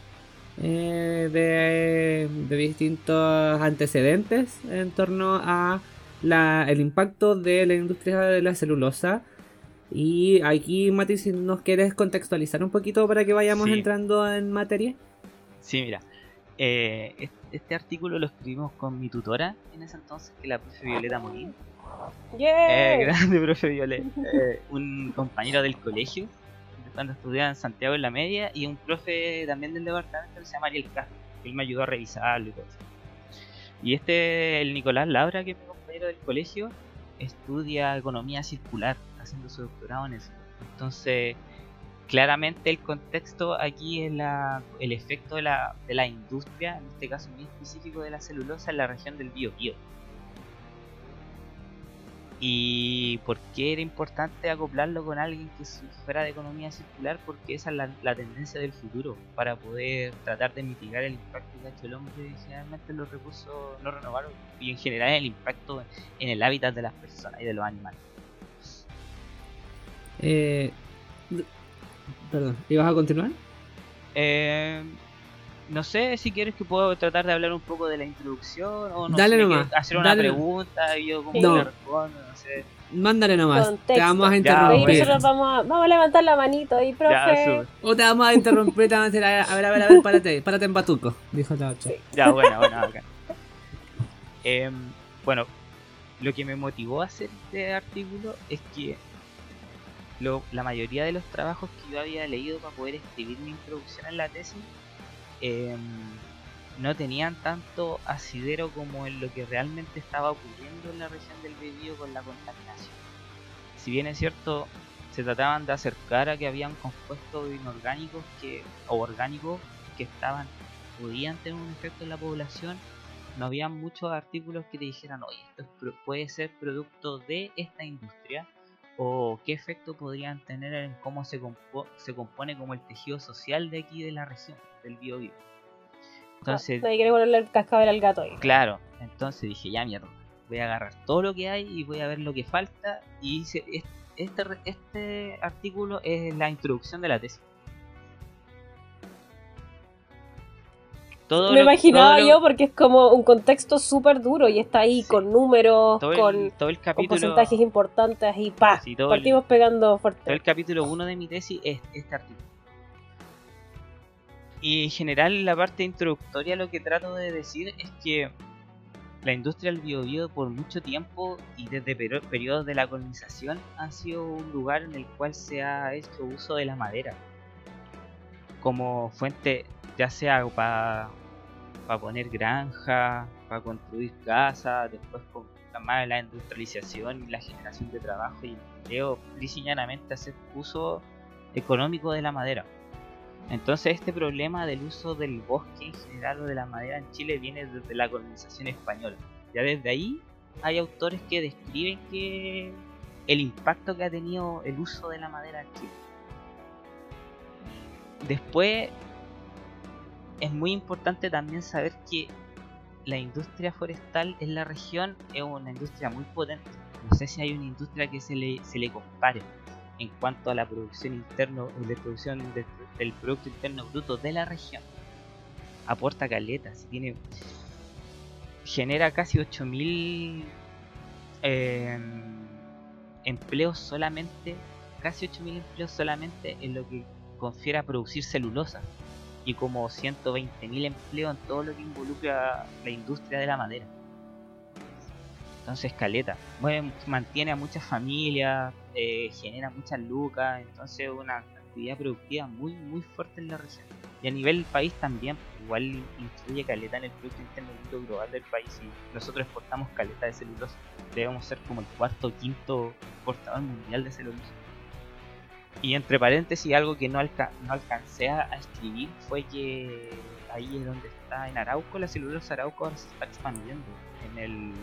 S1: eh, de, de, distintos antecedentes en torno a la, el impacto de la industria de la celulosa y aquí, Mati, si nos quieres contextualizar un poquito para que vayamos entrando en materia.
S2: Sí, mira. Eh, este artículo lo escribimos con mi tutora en ese entonces, que es la profe Violeta Molín.
S3: Yeah.
S2: Eh, grande profe Violeta. Eh, un compañero del colegio, cuando estudiaba en Santiago en la media, y un profe también del departamento que se llama Ariel Castro, que él me ayudó a revisarlo y todo eso. Y este, el Nicolás Laura, que es mi compañero del colegio, estudia economía circular haciendo su doctorado en eso. Entonces, claramente el contexto aquí es la, el efecto de la, de la industria, en este caso muy específico de la celulosa, en la región del Biobío. ¿Y por qué era importante acoplarlo con alguien que fuera de economía circular? Porque esa es la, tendencia del futuro para poder tratar de mitigar el impacto que ha hecho el hombre generalmente en los recursos no renovables y en general el impacto en el hábitat de las personas y de los animales.
S1: Eh, perdón, ¿ibas a continuar?
S2: Eh, no sé si quieres que puedo tratar de hablar un poco de la introducción o no
S1: Dale nomás.
S2: hacer una pregunta y yo como no. respondo, no sé.
S1: Mándale nomás, te vamos a interrumpir.
S3: nosotros vamos a, vamos a levantar la manito ahí, profe.
S1: o te vamos a interrumpir, te vamos a decir, a ver, a ver, a ver, párate, párate en batuco, dijo la otra.
S2: Ya, bueno, bueno, acá. Eh, bueno, lo que me motivó a hacer este artículo es que la mayoría de los trabajos que yo había leído para poder escribir mi introducción en la tesis em, no tenían tanto asidero como en lo que realmente estaba ocurriendo en la región del Biobío con la contaminación. Si bien es cierto, se trataban de acercar a que habían compuestos inorgánicos que, o orgánicos que estaban podían tener un efecto en la población, no había muchos artículos que te dijeran, oye, esto puede ser producto de esta industria o qué efecto podrían tener en cómo se, se compone como el tejido social de aquí de la región, del Biobío.
S3: Entonces, nadie quiere ponerle el cascabel al gato ahí.
S2: Claro, entonces dije, ya mierda, voy a agarrar todo lo que hay y voy a ver lo que falta. Y hice, este, este artículo es la introducción de la tesis.
S3: Me imaginaba yo porque es como un contexto súper duro y está ahí con números, con, porcentajes importantes y pa, partimos pegando fuerte.
S2: Todo el capítulo 1 de mi tesis es este artículo. Y en general la parte introductoria lo que trato de decir es que la industria del biobío por mucho tiempo y desde periodos de la colonización ha sido un lugar en el cual se ha hecho uso de la madera como fuente ya sea para poner granja, para construir casas, después con más la industrialización y la generación de trabajo y empleo, diseñadamente hacer uso económico de la madera. Entonces este problema del uso del bosque en general o de la madera en Chile viene desde la colonización española. Ya desde ahí hay autores que describen que el impacto que ha tenido el uso de la madera en Chile. Después es muy importante también saber que la industria forestal en la región es una industria muy potente. No sé si hay una industria que se le, se le compare en cuanto a la producción interna, de producción del Producto Interno Bruto de la región. Aporta caletas, tiene genera casi 8000 eh, empleos solamente, casi 8000 empleos solamente en lo que confiere a producir celulosa y como 120.000 empleos en todo lo que involucra la industria de la madera. Entonces, caleta, mantiene a muchas familias, eh, genera muchas lucas, entonces una actividad productiva muy muy fuerte en la región. Y a nivel país también, igual influye caleta en el Producto Interno Global del país y nosotros exportamos caleta de celulosa. Debemos ser como el cuarto o quinto exportador mundial de celulosa. Y entre paréntesis, algo que no, no alcancé a escribir fue que ahí es donde está en Arauco, la celulosa Arauco ahora se está expandiendo en el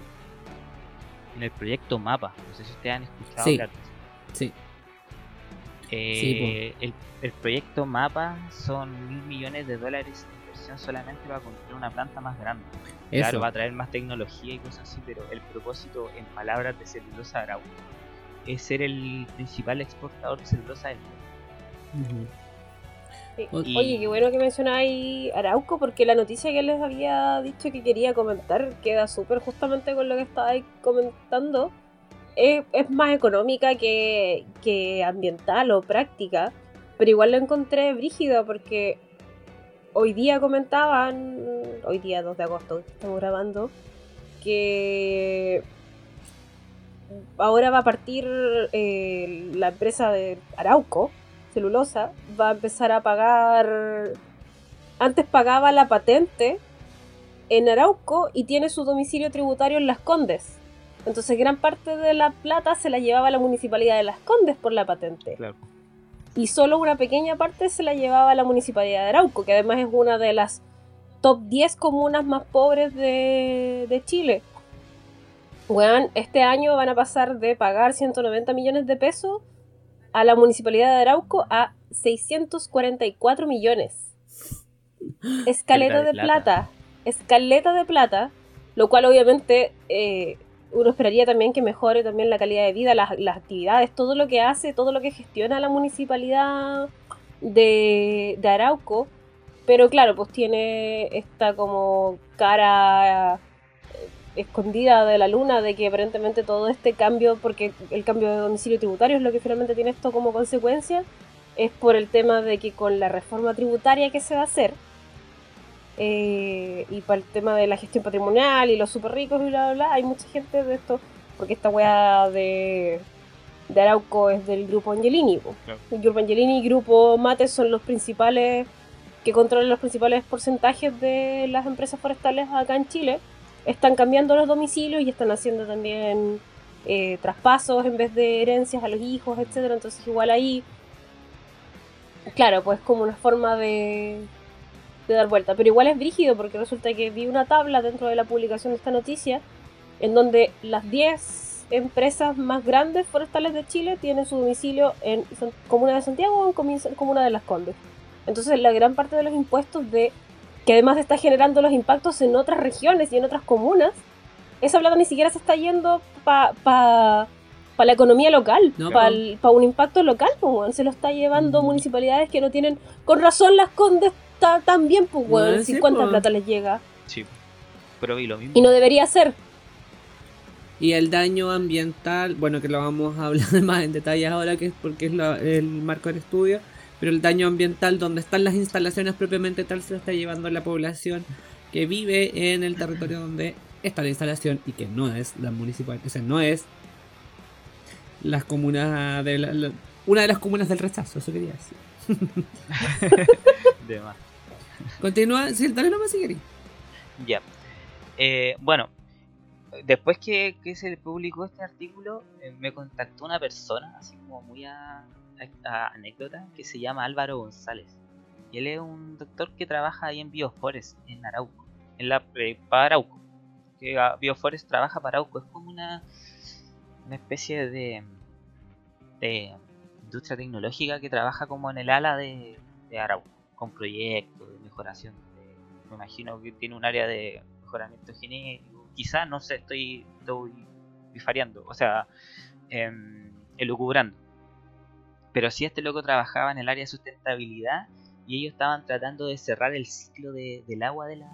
S2: en el proyecto MAPA. No sé si ustedes han escuchado hablar de eso.
S1: Sí.
S2: Eh, el, el, proyecto MAPA son mil millones de dólares de inversión solamente para construir una planta más grande. Claro, va a traer más tecnología y cosas así, pero el propósito, en palabras de celulosa Arauco, es ser el principal exportador de celulosa del mundo.
S3: Oye, qué bueno que mencionáis Arauco, porque la noticia que les había dicho que quería comentar queda súper justamente con lo que estabais comentando. Es, más económica que, que ambiental o práctica, pero igual lo encontré brígido porque hoy día comentaban, hoy día 2 de agosto, estamos grabando, que ahora va a partir eh, la empresa de Arauco, celulosa, va a empezar a pagar... Antes pagaba la patente en Arauco y tiene su domicilio tributario en Las Condes. Entonces gran parte de la plata se la llevaba la municipalidad de Las Condes por la patente. Y solo una pequeña parte se la llevaba la municipalidad de Arauco, que además es una de las top 10 comunas más pobres de, de Chile. Bueno, este año van a pasar de pagar 190 millones de pesos a la municipalidad de Arauco a 644 millones. Escaleta de plata. Escaleta de plata. Lo cual obviamente eh, uno esperaría también que mejore también la calidad de vida, las, actividades, todo lo que hace, todo lo que gestiona la municipalidad de, de Arauco. Pero claro, pues tiene esta como cara escondida de la luna de que aparentemente todo este cambio, porque el cambio de domicilio tributario es lo que finalmente tiene esto como consecuencia, es por el tema de que con la reforma tributaria que se va a hacer, eh, y para el tema de la gestión patrimonial y los super ricos y bla, bla, bla, hay mucha gente de esto, porque esta weá de, de Arauco es del grupo Angelini. El grupo Angelini y grupo Mate son los principales que controlan los principales porcentajes de las empresas forestales acá en Chile están cambiando los domicilios y están haciendo también eh, traspasos en vez de herencias a los hijos, etcétera. Entonces igual ahí, claro, pues como una forma de, dar vuelta. Pero igual es brígido porque resulta que vi una tabla dentro de la publicación de esta noticia en donde las 10 empresas más grandes forestales de Chile tienen su domicilio en Comuna de Santiago o en Comuna de Las Condes. Entonces la gran parte de los impuestos de que además está generando los impactos en otras regiones y en otras comunas, esa plata ni siquiera se está yendo para pa, la economía local, para un impacto local, pues, se lo está llevando mm. municipalidades que no tienen, con razón las condes también, pues, bueno, si cuánta pues. plata les llega.
S2: Sí, pero y lo mismo.
S3: Y no debería ser.
S1: Y el daño ambiental, bueno, que lo vamos a hablar más en detalle ahora, que es porque es el marco del estudio, pero el daño ambiental donde están las instalaciones propiamente tal se está llevando a la población que vive en el territorio donde está la instalación y que no es la municipal, o sea, no es las comunas de la- la- una de las comunas del rechazo, eso quería decir.
S2: De más.
S1: Continúa, sí, dale nomás si querés.
S2: Ya. Eh, bueno, después que, que se publicó este artículo, eh, me contactó una persona, así como muy a anécdota, que se llama Álvaro González. Y él es un doctor que trabaja ahí en Bioforest, en Arauco, en la eh, para Arauco. Que ah, Bioforest trabaja para Arauco, es como una, una especie de, industria tecnológica que trabaja como en el ala de, Arauco, con proyectos de mejoración. de- me imagino que tiene un área de mejoramiento genético. Quizás, no sé, estoy, estoy bifariando, o sea, em, elucubrando. Pero sí, este loco trabajaba en el área de sustentabilidad y ellos estaban tratando de cerrar el ciclo de- del agua de la,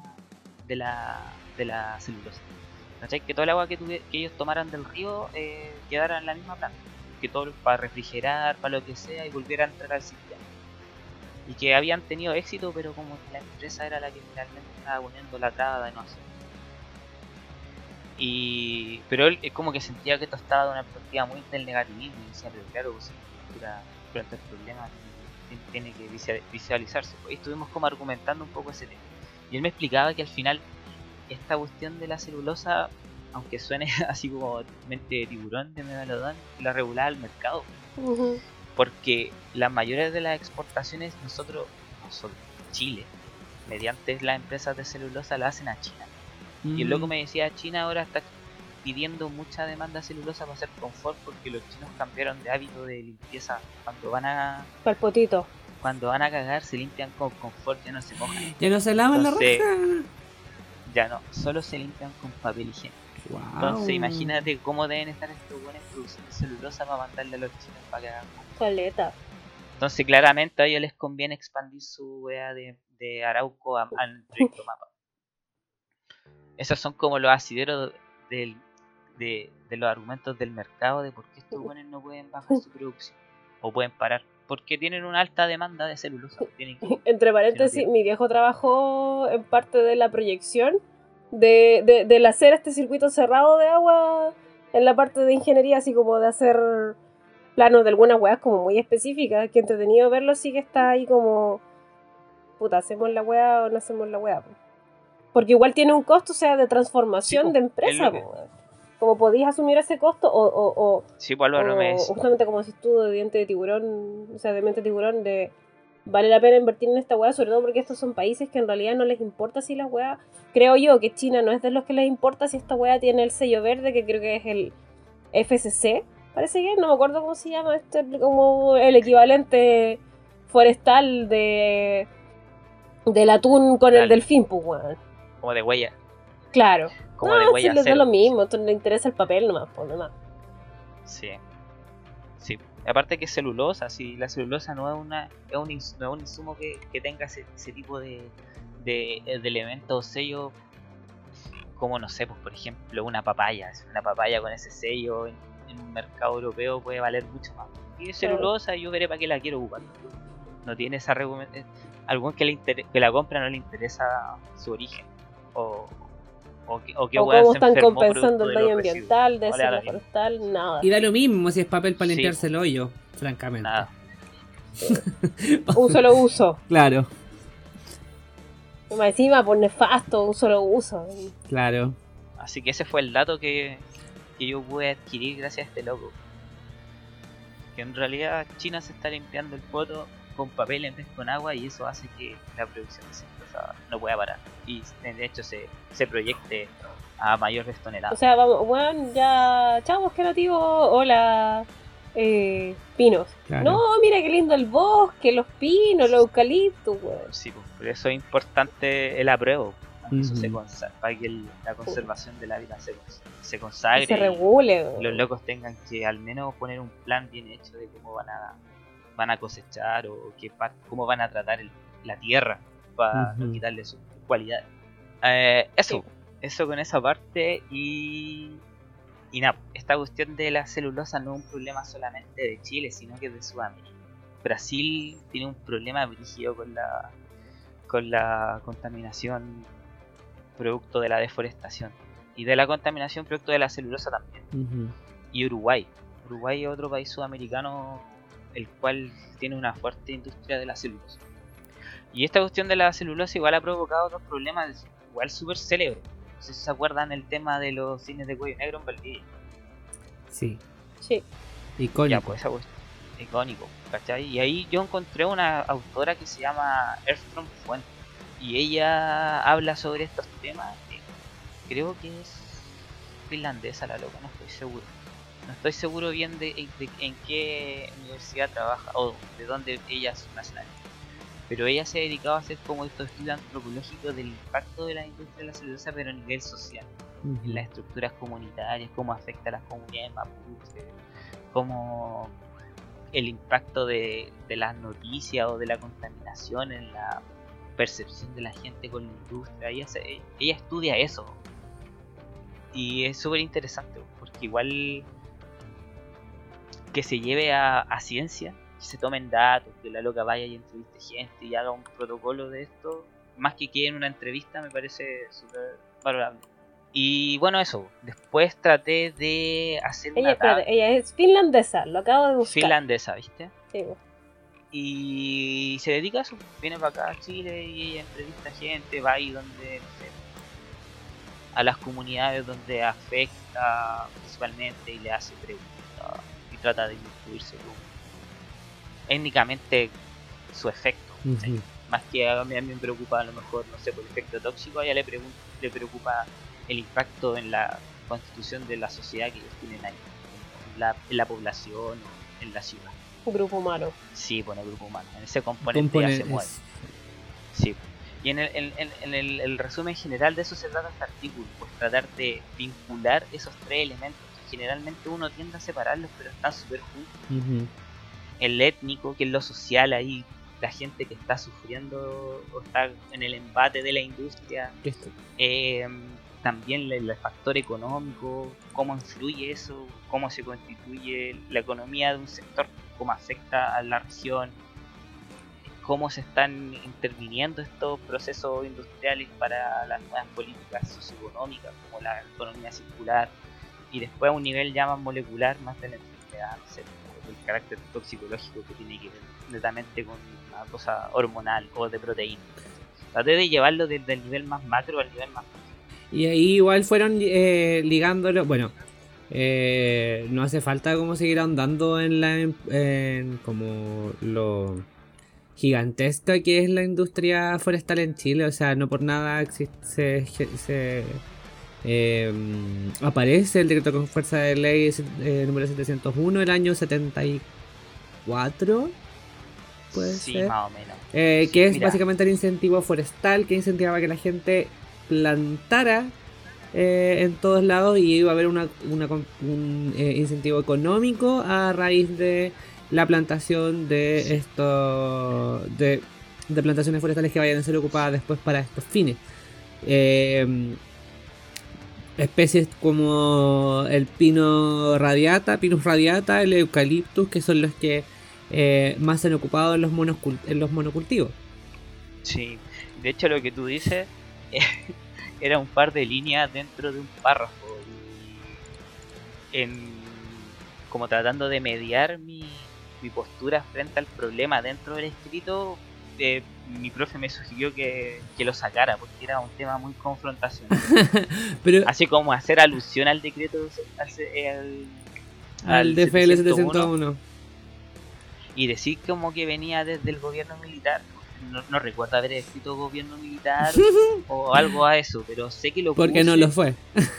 S2: de la, de la celulosa. ¿Cachai? Que todo el agua que, tuve- que ellos tomaran del río eh, quedara en la misma planta. Que todo para refrigerar, para lo que sea, y volviera a entrar al sistema. Y que habían tenido éxito, pero como la empresa era la que finalmente estaba poniendo la traba de no hacer. Y, pero él es como que sentía que esto estaba de una perspectiva muy del negativismo y decía, pero claro, pues, cultura frente al problema tiene, que visualizarse. Y estuvimos como argumentando un poco ese tema. Y él me explicaba que al final esta cuestión de la celulosa, aunque suene así como mente de tiburón de megalodón, la regulaba el mercado.
S3: Ujú.
S2: Porque la mayoría de las exportaciones nosotros, nosotros, Chile, mediante las empresas de celulosa la hacen a China. Y el
S1: Mm.
S2: loco me decía, China ahora está pidiendo mucha demanda de celulosa para hacer confort porque los chinos cambiaron de hábito de limpieza. Cuando van a
S3: Pa'l potito.
S2: cuando van a cagar se limpian con confort, ya no se mojan.
S1: Ya no se lavan la raja.
S2: Ya no, solo se limpian con papel higiénico.
S1: Wow.
S2: Entonces imagínate cómo deben estar estos buenos produciendo celulosa para mandarle a los chinos para que hagan.
S3: Caleta.
S2: Entonces claramente a ellos les conviene expandir su wea de, de Arauco a- al proyecto mapa. Esos son como los asideros del, de, de los argumentos del mercado de por qué estos buenos no pueden bajar su producción o pueden parar. Porque tienen una alta demanda de celulosa. Tienen que-
S3: Entre paréntesis, mi viejo trabajó en parte de la proyección de, de, del hacer este circuito cerrado de agua en la parte de ingeniería, así como de hacer planos de algunas weas como muy específicas. Que entretenido verlo, sí que está ahí como. Puta, ¿hacemos la wea o no hacemos la wea? po? Porque igual tiene un costo, o sea, de transformación
S2: Sí,
S3: de
S2: es
S3: empresa.
S2: lo que-
S3: po, weón. Como podías asumir ese costo o, o, o,
S2: Sí, pues Álvaro
S3: o justamente como decís tú de diente de tiburón, o sea, de mente de tiburón, de vale la pena invertir en esta weá, sobre todo porque estos son países que en realidad no les importa si la weá, creo yo que China no es de los que les importa si esta weá tiene el sello verde, que creo que es el FCC, parece que, no me acuerdo cómo se llama, este como el equivalente forestal de del atún con el delfín, pues weón.
S2: Como de huella.
S3: Claro.
S2: Como de
S3: no,
S2: huella
S3: si les da lo mismo, le interesa el papel nomás, pues nomás.
S2: Sí. Sí. Aparte que es celulosa, si la celulosa no es una es un, no es un insumo que, que tenga ese, ese tipo de, de, de elementos o sellos como no sé, pues por ejemplo una papaya, una papaya con ese sello en, en un mercado europeo puede valer mucho más. Y es celulosa y yo veré para qué la quiero ocupar. No tiene esa recomendación. Algún que, le que la compra no le interesa su origen. O, o, que- o que
S3: o
S2: weón
S3: cómo
S2: se
S3: están compensando el daño ambiental, de
S2: O le da lo
S3: ese
S2: mismo.
S3: forestal, nada.
S1: Y da lo mismo si es papel para
S2: Sí.
S1: limpiarse el hoyo, francamente.
S2: Nada.
S3: Un solo uso.
S1: Claro,
S3: Y más encima por nefasto, un solo uso.
S1: claro.
S2: Así que ese fue el dato que, que yo pude adquirir gracias a este loco. Que en realidad China se está limpiando el poto con papel en vez con agua y eso hace que la producción de no pueda parar. Y de hecho se, se proyecte a mayores
S3: O
S2: toneladas.
S3: sea, vamos, bueno, ya. Chao, que nativo. Hola. Eh, pinos.
S1: Claro.
S3: No, mira qué lindo el bosque, los pinos, los eucaliptos, weón.
S2: Sí, pues, por eso es importante el apruebo. Para que, eso se
S1: Ujú.
S2: consa- para que el- la conservación de la vida se, se
S3: Y
S2: consagre.
S3: se regule,
S2: los locos tengan que al menos poner un plan bien hecho de cómo van a van a cosechar o qué cómo van a tratar el- la tierra para no quitarle sus cualidades. Eh, eso,
S3: Sí.
S2: eso con esa parte y y nada, esta cuestión de la celulosa no es un problema solamente de Chile, sino que de Sudamérica. Brasil tiene un problema brígido con la con la contaminación producto de la deforestación. y de la contaminación producto de la celulosa también.
S1: Ujú.
S2: Y Uruguay. Uruguay es otro país sudamericano el cual tiene una fuerte industria de la celulosa. Y esta cuestión de la celulosa igual ha provocado otros problemas igual súper célebres. No sé si se acuerdan el tema de los cines de cuello negro en Valdivia.
S1: Sí,
S3: Sí.
S1: icónico.
S2: Ya, pues esa cuestión. Icónico, ¿cachai? Y ahí yo encontré una autora que se llama Erstrom Fuente. Y ella habla sobre estos temas. que creo que es finlandesa la loca, no estoy seguro. No estoy seguro bien de, de en qué universidad trabaja o de dónde ella es nacional. Pero ella se ha dedicado a hacer como estos estudios antropológicos del impacto de la industria de la celulosa, pero a nivel social en las estructuras comunitarias, cómo afecta a las comunidades mapuche, cómo el impacto de, de las noticias o de la contaminación en la percepción de la gente con la industria. Ella, se- ella estudia eso. Y es súper interesante, porque igual que se lleve a, a ciencia, se tomen datos, que la loca vaya y entreviste gente y haga un protocolo de esto, más que quede en una entrevista, me parece súper valorable. Y bueno, eso. Después traté de hacer
S3: Ella,
S2: una
S3: espérate, ella es finlandesa, lo acabo de buscar.
S2: finlandesa, ¿viste?
S3: Sí.
S2: Y se dedica a eso. Viene para acá a Chile y ella entrevista gente, va ahí donde, no sé, a las comunidades donde afecta principalmente y le hace preguntas y trata de incluirse como étnicamente su efecto. Más que a mí, a mí me preocupa a lo mejor, no sé, por el efecto tóxico, a ella le, le preocupa el impacto en la constitución de la sociedad que ellos tienen ahí, en la, en la población o en la ciudad.
S3: Un grupo humano.
S2: Sí, pone grupo humano, en ese componente ya se mueve.
S1: es-
S2: Sí. Y en, el, en, en- en el, el resumen general de eso se trata este artículo, pues tratar de vincular esos tres elementos. que Generalmente uno tiende a separarlos, pero están súper juntos. El étnico, que es lo social ahí, la gente que está sufriendo o está en el embate de la industria, eh, también el, el factor económico, cómo influye eso, cómo se constituye la economía de un sector, cómo afecta a la región, cómo se están interviniendo estos procesos industriales para las nuevas políticas socioeconómicas, como la economía circular, y después a un nivel ya más molecular, más de la enfermedad, sé, el carácter toxicológico que tiene que ver netamente con una cosa hormonal o de proteína. Traté de llevarlo desde el nivel más macro al nivel más
S1: Y ahí igual fueron eh, ligándolo. Bueno, eh, no hace falta como seguir ahondando en la en como lo gigantesca que es la industria forestal en Chile. O sea, no por nada se, se, eh, aparece el decreto con fuerza de ley eh, número 701 del año 74. Puede
S2: sí,
S1: ser.
S2: más o menos.
S1: Eh,
S2: Sí,
S1: que es
S2: mira.
S1: básicamente el incentivo forestal que incentivaba que la gente plantara eh, en todos lados y iba a haber una, un eh, incentivo económico a raíz de la plantación de esto de, de plantaciones forestales que vayan a ser ocupadas después para estos fines. Eh, especies como el pino radiata, pinus radiata, el eucaliptus, que son los que eh, más se han ocupado en los, en los monocultivos.
S2: Sí, de hecho lo que tú dices era un par de líneas dentro de un párrafo. En, como tratando de mediar mi, mi postura frente al problema dentro del escrito, eh, mi profe me sugirió que, que lo sacara porque era un tema muy confrontacional.
S1: Pero
S2: Así como hacer alusión al decreto, al, al,
S1: al DFL 701.
S2: y decir como que venía desde el gobierno militar. No, no recuerdo haber escrito gobierno militar o algo a eso, pero sé que lo
S1: Porque no lo fue.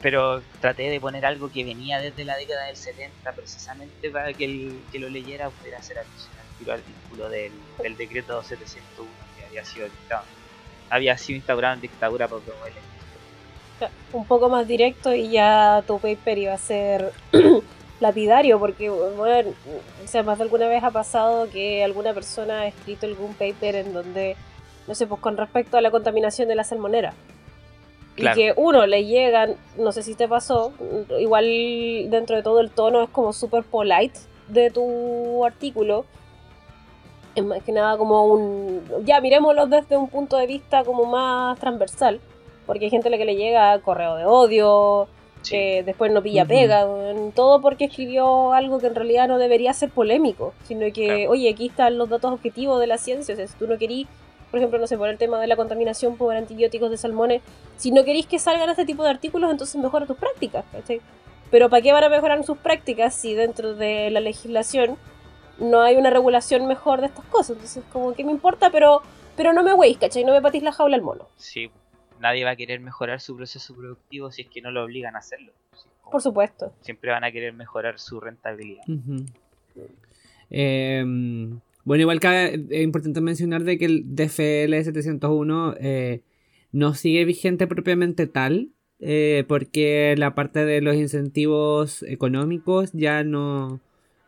S2: pero traté de poner algo que venía desde la década del 70 precisamente para que el que lo leyera pudiera hacer alusión al vínculo del, del decreto 701 que había sido dictado. Había sido instaurado en dictadura por promover la
S3: un poco más directo y ya tu paper iba a ser lapidario porque bueno, o sea, más de alguna vez ha pasado que alguna persona ha escrito algún paper en donde, no sé, pues con respecto a la contaminación de la salmonera.
S2: Claro.
S3: Y que uno le llegan, no sé si te pasó, igual dentro de todo el tono es como super polite de tu artículo. Es más que nada como un... Ya, miremoslo desde un punto de vista como más transversal. Porque hay gente a la que le llega correo de odio,
S2: Sí.
S3: que después no pilla pega, todo porque escribió algo que en realidad no debería ser polémico, sino que,
S2: Claro.
S3: oye, aquí están los datos objetivos de la ciencia, o sea, si tú no querís, por ejemplo, no sé, por el tema de la contaminación por antibióticos de salmones, si no queréis que salgan este tipo de artículos, entonces mejora tus prácticas, ¿cachai? Pero ¿para qué van a mejorar sus prácticas si dentro de la legislación no hay una regulación mejor de estas cosas? Entonces, como que me importa, pero, pero no me weis, ¿cachai? No me patís la jaula al mono.
S2: Sí, nadie va a querer mejorar su proceso productivo si es que no lo obligan a hacerlo.
S3: Por supuesto.
S2: Siempre van a querer mejorar su rentabilidad.
S1: Eh, bueno, igual que es importante mencionar de que el DFL 701 eh, no sigue vigente propiamente tal, eh, porque la parte de los incentivos económicos ya no,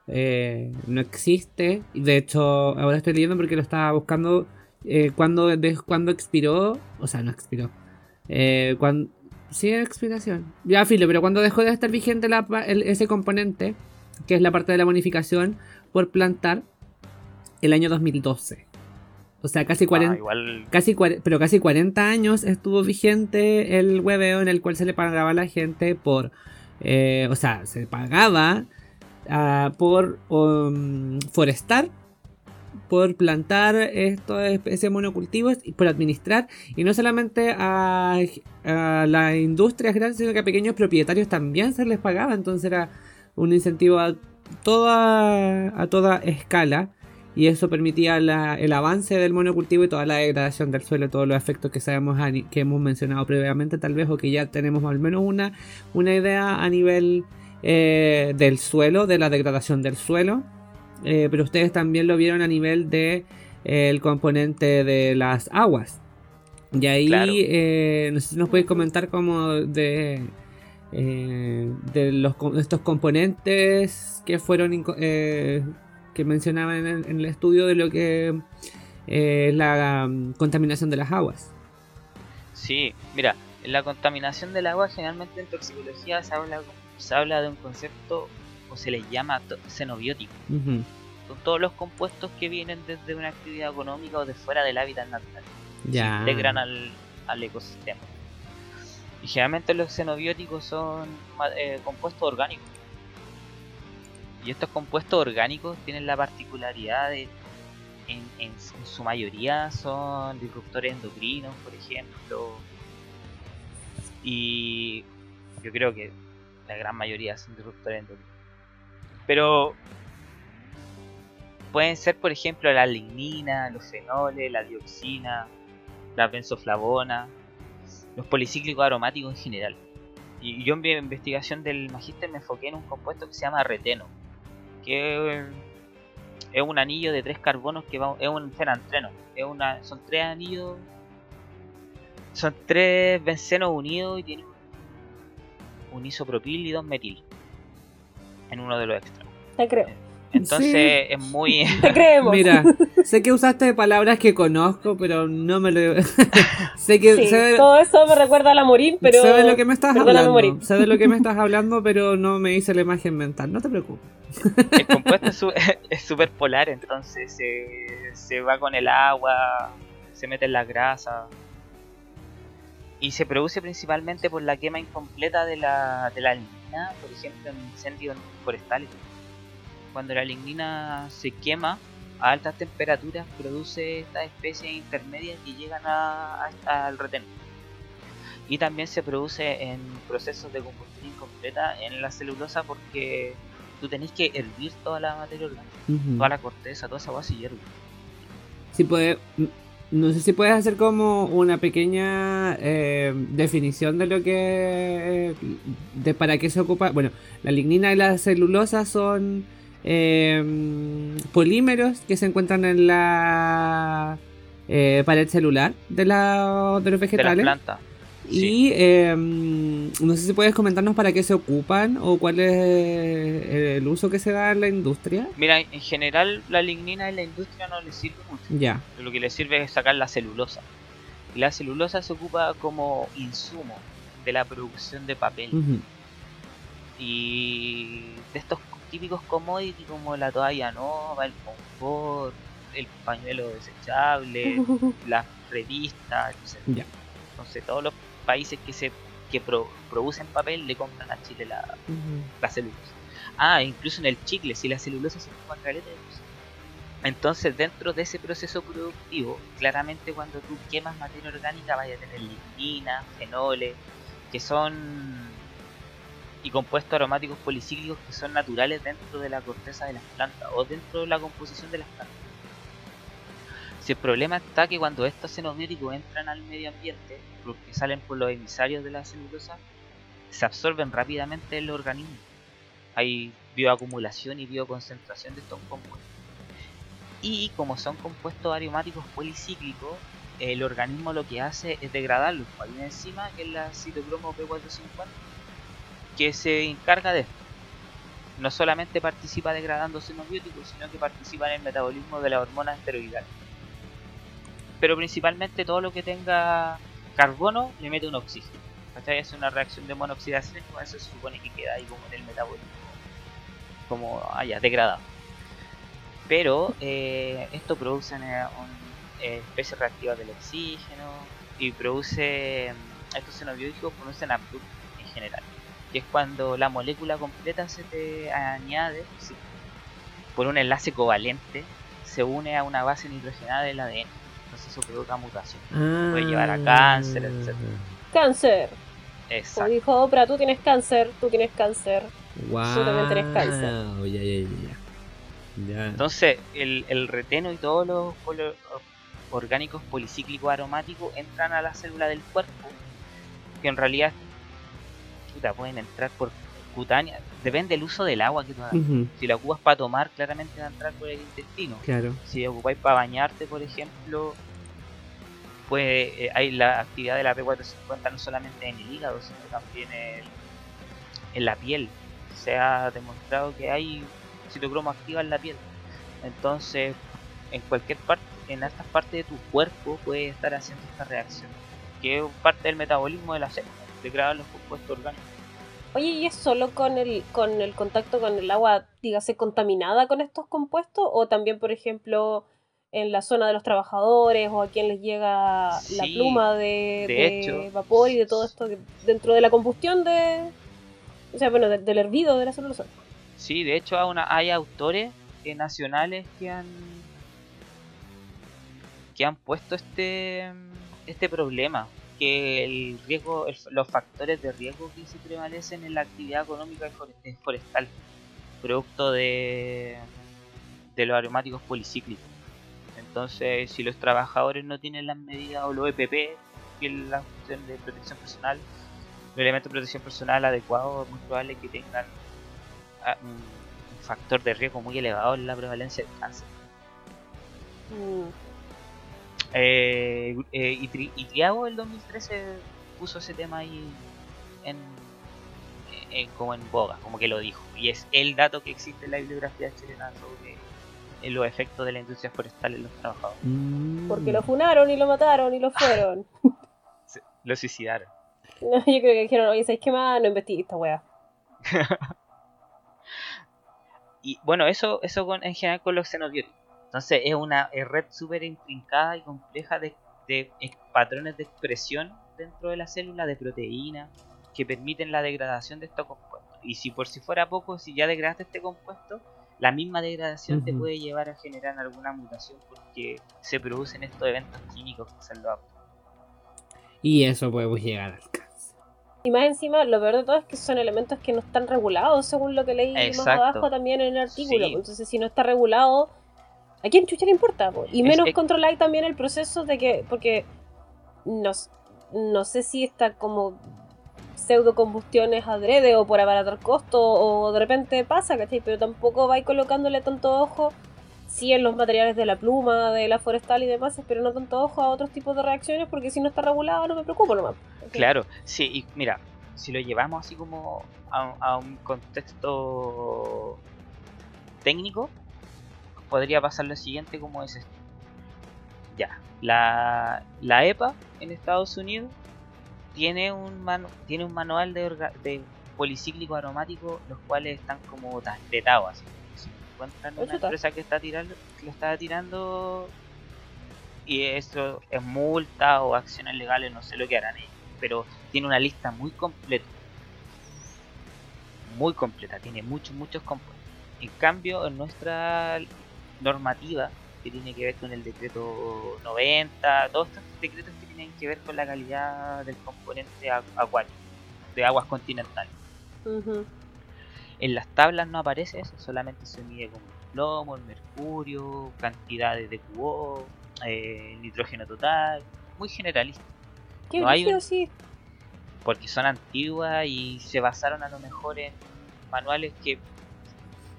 S1: eh, no existe. Y De hecho, ahora estoy leyendo porque lo estaba buscando eh, cuando, de, cuando expiró, o sea, no expiró. Eh, cuando, sí, expiración. Ya, filo, pero cuando dejó de estar vigente la pa- el- ese componente, que es la parte de la bonificación por plantar, el año 2012. O sea, casi 40,
S2: Ah, igual,
S1: casi, cuare- pero casi 40 años estuvo vigente el hueveo en el cual se le pagaba a la gente por, eh, o sea, se pagaba por um, forestar, por plantar estas especies monocultivos y por administrar, y no solamente a, las industrias grandes, sino que a pequeños propietarios también se les pagaba, entonces era un incentivo a toda, a toda escala y eso permitía el avance del monocultivo y toda la degradación del suelo, todos los efectos que sabemos que hemos mencionado previamente tal vez o que ya tenemos al menos una, una idea a nivel eh, del suelo, de la degradación del suelo, Eh, pero ustedes también lo vieron a nivel de eh, el componente de las aguas. Y ahí
S2: Claro.
S1: no sé si nos podéis comentar como de de los estos componentes que fueron que mencionaban en el, en el estudio de lo que es la um, contaminación de las aguas.
S2: sí, mira, la contaminación del agua generalmente en toxicología se habla, se habla de un concepto o se les llama xenobiótico. Son todos los compuestos que vienen desde una actividad económica o de fuera del hábitat natural.
S1: Ya.
S2: se integran al, al ecosistema. Y generalmente los xenobióticos son eh, compuestos orgánicos. Y estos compuestos orgánicos tienen la particularidad de, en, en su mayoría son disruptores endocrinos, por ejemplo. Y yo creo que la gran mayoría son disruptores endocrinos. Pero pueden ser, por ejemplo, la lignina, los fenoles, la dioxina, la benzoflavona, los policíclicos aromáticos en general. Y yo en mi investigación del magíster me enfoqué en un compuesto que se llama reteno, que es un anillo de tres carbonos que va, es un fenantreno, es una, son tres anillos, son tres bencenos unidos y tienen un isopropil y dos metil en uno de los extremos.
S3: Te creo.
S2: Entonces
S1: Sí.
S2: es muy
S3: Te creemos.
S1: Mira, sé que usaste palabras que conozco, pero no me lo. sé que.
S3: Sí,
S1: sé, de-
S3: todo eso me recuerda a la morir, pero.
S1: sé de lo que me estás
S3: perdóname,
S1: hablando.
S3: morir.
S1: Sé de lo que me estás hablando, pero no me hice la imagen mental. No te preocupes.
S2: el compuesto es su- es súper polar, entonces se, se va con el agua, se mete en la grasa y se produce principalmente por la quema incompleta de la, de la lignina, por ejemplo en incendios forestales. Cuando la lignina se quema a altas temperaturas produce estas especies intermedias que llegan a- a- al retén. Y también se produce en procesos de combustión incompleta en la celulosa porque tú tenés que hervir toda la materia orgánica, toda la corteza, toda esa agua se hierve.
S1: Si puede, no sé si puedes hacer como una pequeña eh, definición de lo que. de para qué se ocupa. Bueno, la lignina y la celulosa son eh, polímeros que se encuentran en la eh, pared celular de, la, de los
S2: De las
S1: vegetales.
S2: plantas. Sí.
S1: Y eh, no sé si puedes comentarnos para qué se ocupan o cuál es el uso que se da en la industria.
S2: Mira, en general la lignina en la industria no le sirve mucho.
S1: Ya.
S2: Lo que le sirve es sacar la celulosa. La celulosa se ocupa como insumo de la producción de papel. Y de estos típicos commodities como la toalla nova, el confort, el pañuelo desechable, las revistas, etc.
S1: Ya.
S2: Entonces todos los países que se que pro- producen papel le compran a Chile la, celulosa. Ah, incluso en el chicle, si la celulosa se ocupa caleta. Entonces, dentro de ese proceso productivo, claramente cuando tú quemas materia orgánica, vaya a tener lignina, fenoles, que son. y compuestos aromáticos policíclicos que son naturales dentro de la corteza de las plantas o dentro de la composición de las plantas. Si el problema está que cuando estos xenobióticos entran al medio ambiente, porque salen por los emisarios de la celulosa, se absorben rápidamente en el organismo. Hay bioacumulación y bioconcentración de estos compuestos. Y como son compuestos aromáticos policíclicos, el organismo lo que hace es degradarlos. Hay una enzima que es la citocromo P450 que se encarga de esto. No solamente participa degradando xenobióticos, sino que participa en el metabolismo de las hormonas esteroidales. Pero principalmente todo lo que tenga carbono le mete un oxígeno. ¿Cachai? Es una reacción de monoxidación eso se supone que queda ahí como en el metabolismo, como allá, degradado. Pero eh, esto produce eh, un- eh, especies reactivas del oxígeno y produce, mm, estos xenobióticos producen abductos en general, que es cuando la molécula completa se te añade por un enlace covalente, se une a una base nitrogenada del ADN. Eso provoca mutación. Puede llevar a cáncer, etc.
S3: Cáncer. Como
S2: Exacto.
S3: dijo Oprah, tú tienes cáncer, tú tienes cáncer.
S1: Guau.
S3: Tú también tenés cáncer.
S1: Ya, ya, ya, ya. Ya.
S2: Entonces, el, el reteno y todos los polo- orgánicos policíclicos aromáticos entran a la célula del cuerpo, que en realidad puta, pueden entrar por cutánea. Depende del uso del agua que tú hagas. Si la ocupas para tomar, claramente va a entrar por el intestino.
S1: Claro.
S2: Si la ocupáis para bañarte, por ejemplo, pues hay la actividad de la P450 no solamente en el hígado, sino también en, en la piel. Se ha demostrado que hay citocromo activa en la piel. Entonces, en cualquier parte, en estas partes de tu cuerpo puede estar haciendo esta reacción, que es parte del metabolismo de la célula, degradar los compuestos orgánicos.
S3: Oye, ¿y es solo con el, con el contacto con el agua, dígase, contaminada con estos compuestos? ¿O también, por ejemplo, en la zona de los trabajadores o a quien les llega la pluma de,
S2: de
S3: de
S2: hecho,
S3: vapor y de todo esto que- dentro de la combustión de... O sea, bueno, de- del hervido de la celulosa.
S2: Sí, de hecho hay, una- hay autores eh, nacionales que han que han puesto este este problema que el riesgo el- los factores de riesgo que se prevalecen en la actividad económica eh, forestal producto de de los aromáticos policíclicos entonces si los trabajadores no tienen las medidas o los EPP que es la cuestión de protección personal los elementos de protección personal adecuados es muy probable que tengan a- un factor de riesgo muy elevado en la prevalencia del cáncer.
S3: Mm.
S2: Eh, eh, y, Tri- y Triago el 2013 puso ese tema ahí en, en- como en boga, como que lo dijo. Y es el dato que existe en la bibliografía chilena sobre los efectos de la industria forestal en los trabajadores.
S1: Mm.
S3: Porque lo funaron y lo mataron y lo fueron.
S2: Se- Lo suicidaron.
S3: Yo creo que dijeron, oye, ¿sabes qué más? No investigué esta wea.
S2: Y bueno, eso, eso con, en general con los xenobióticos. Entonces es una eh, red súper intrincada y compleja de, de ex- patrones de expresión dentro de la célula de proteínas que permiten la degradación de estos compuestos. Y si por si fuera poco, si ya degradaste este compuesto, la misma degradación te puede llevar a generar alguna mutación porque se producen estos eventos químicos que son los.
S1: Y eso podemos llegar al cáncer.
S3: Y más encima, lo peor de todo es que son elementos que no están regulados, según lo que leí más abajo también en el artículo.
S2: Sí.
S3: Entonces, si no está regulado, ¿a quién chucha le importa? po? Y menos
S2: es-
S3: controláis también el proceso de que, porque no, no sé si está como pseudo combustiones adrede o por abaratar costo o de repente pasa, ¿cachai? Pero tampoco vais colocándole tanto ojo, sí en los materiales de la pluma, de la forestal y demás, pero no tanto ojo a otros tipos de reacciones porque si no está regulado no me preocupo nomás.
S2: Claro, sí, y mira, si lo llevamos así como a, a un contexto técnico, podría pasar lo siguiente como es esto. Ya, la, la EPA en Estados Unidos tiene un, manu- tiene un manual de, orga- de policíclico aromático, los cuales están como ta- vetados así. Si encuentran una empresa que está tirando, que lo está tirando y esto es multa o acciones legales, no sé lo que harán ellos pero tiene una lista muy completa. Muy completa, tiene muchos, muchos componentes. En cambio, en nuestra normativa, que tiene que ver con el decreto 90, todos estos decretos tienen que ver con la calidad del componente acuático, de aguas continentales. En las tablas no aparece eso, solamente se mide como el plomo, el mercurio, cantidades de QO, eh, nitrógeno total, muy generalista.
S3: ¿Qué no hay sí?
S2: Porque son antiguas y se basaron a lo mejor en manuales que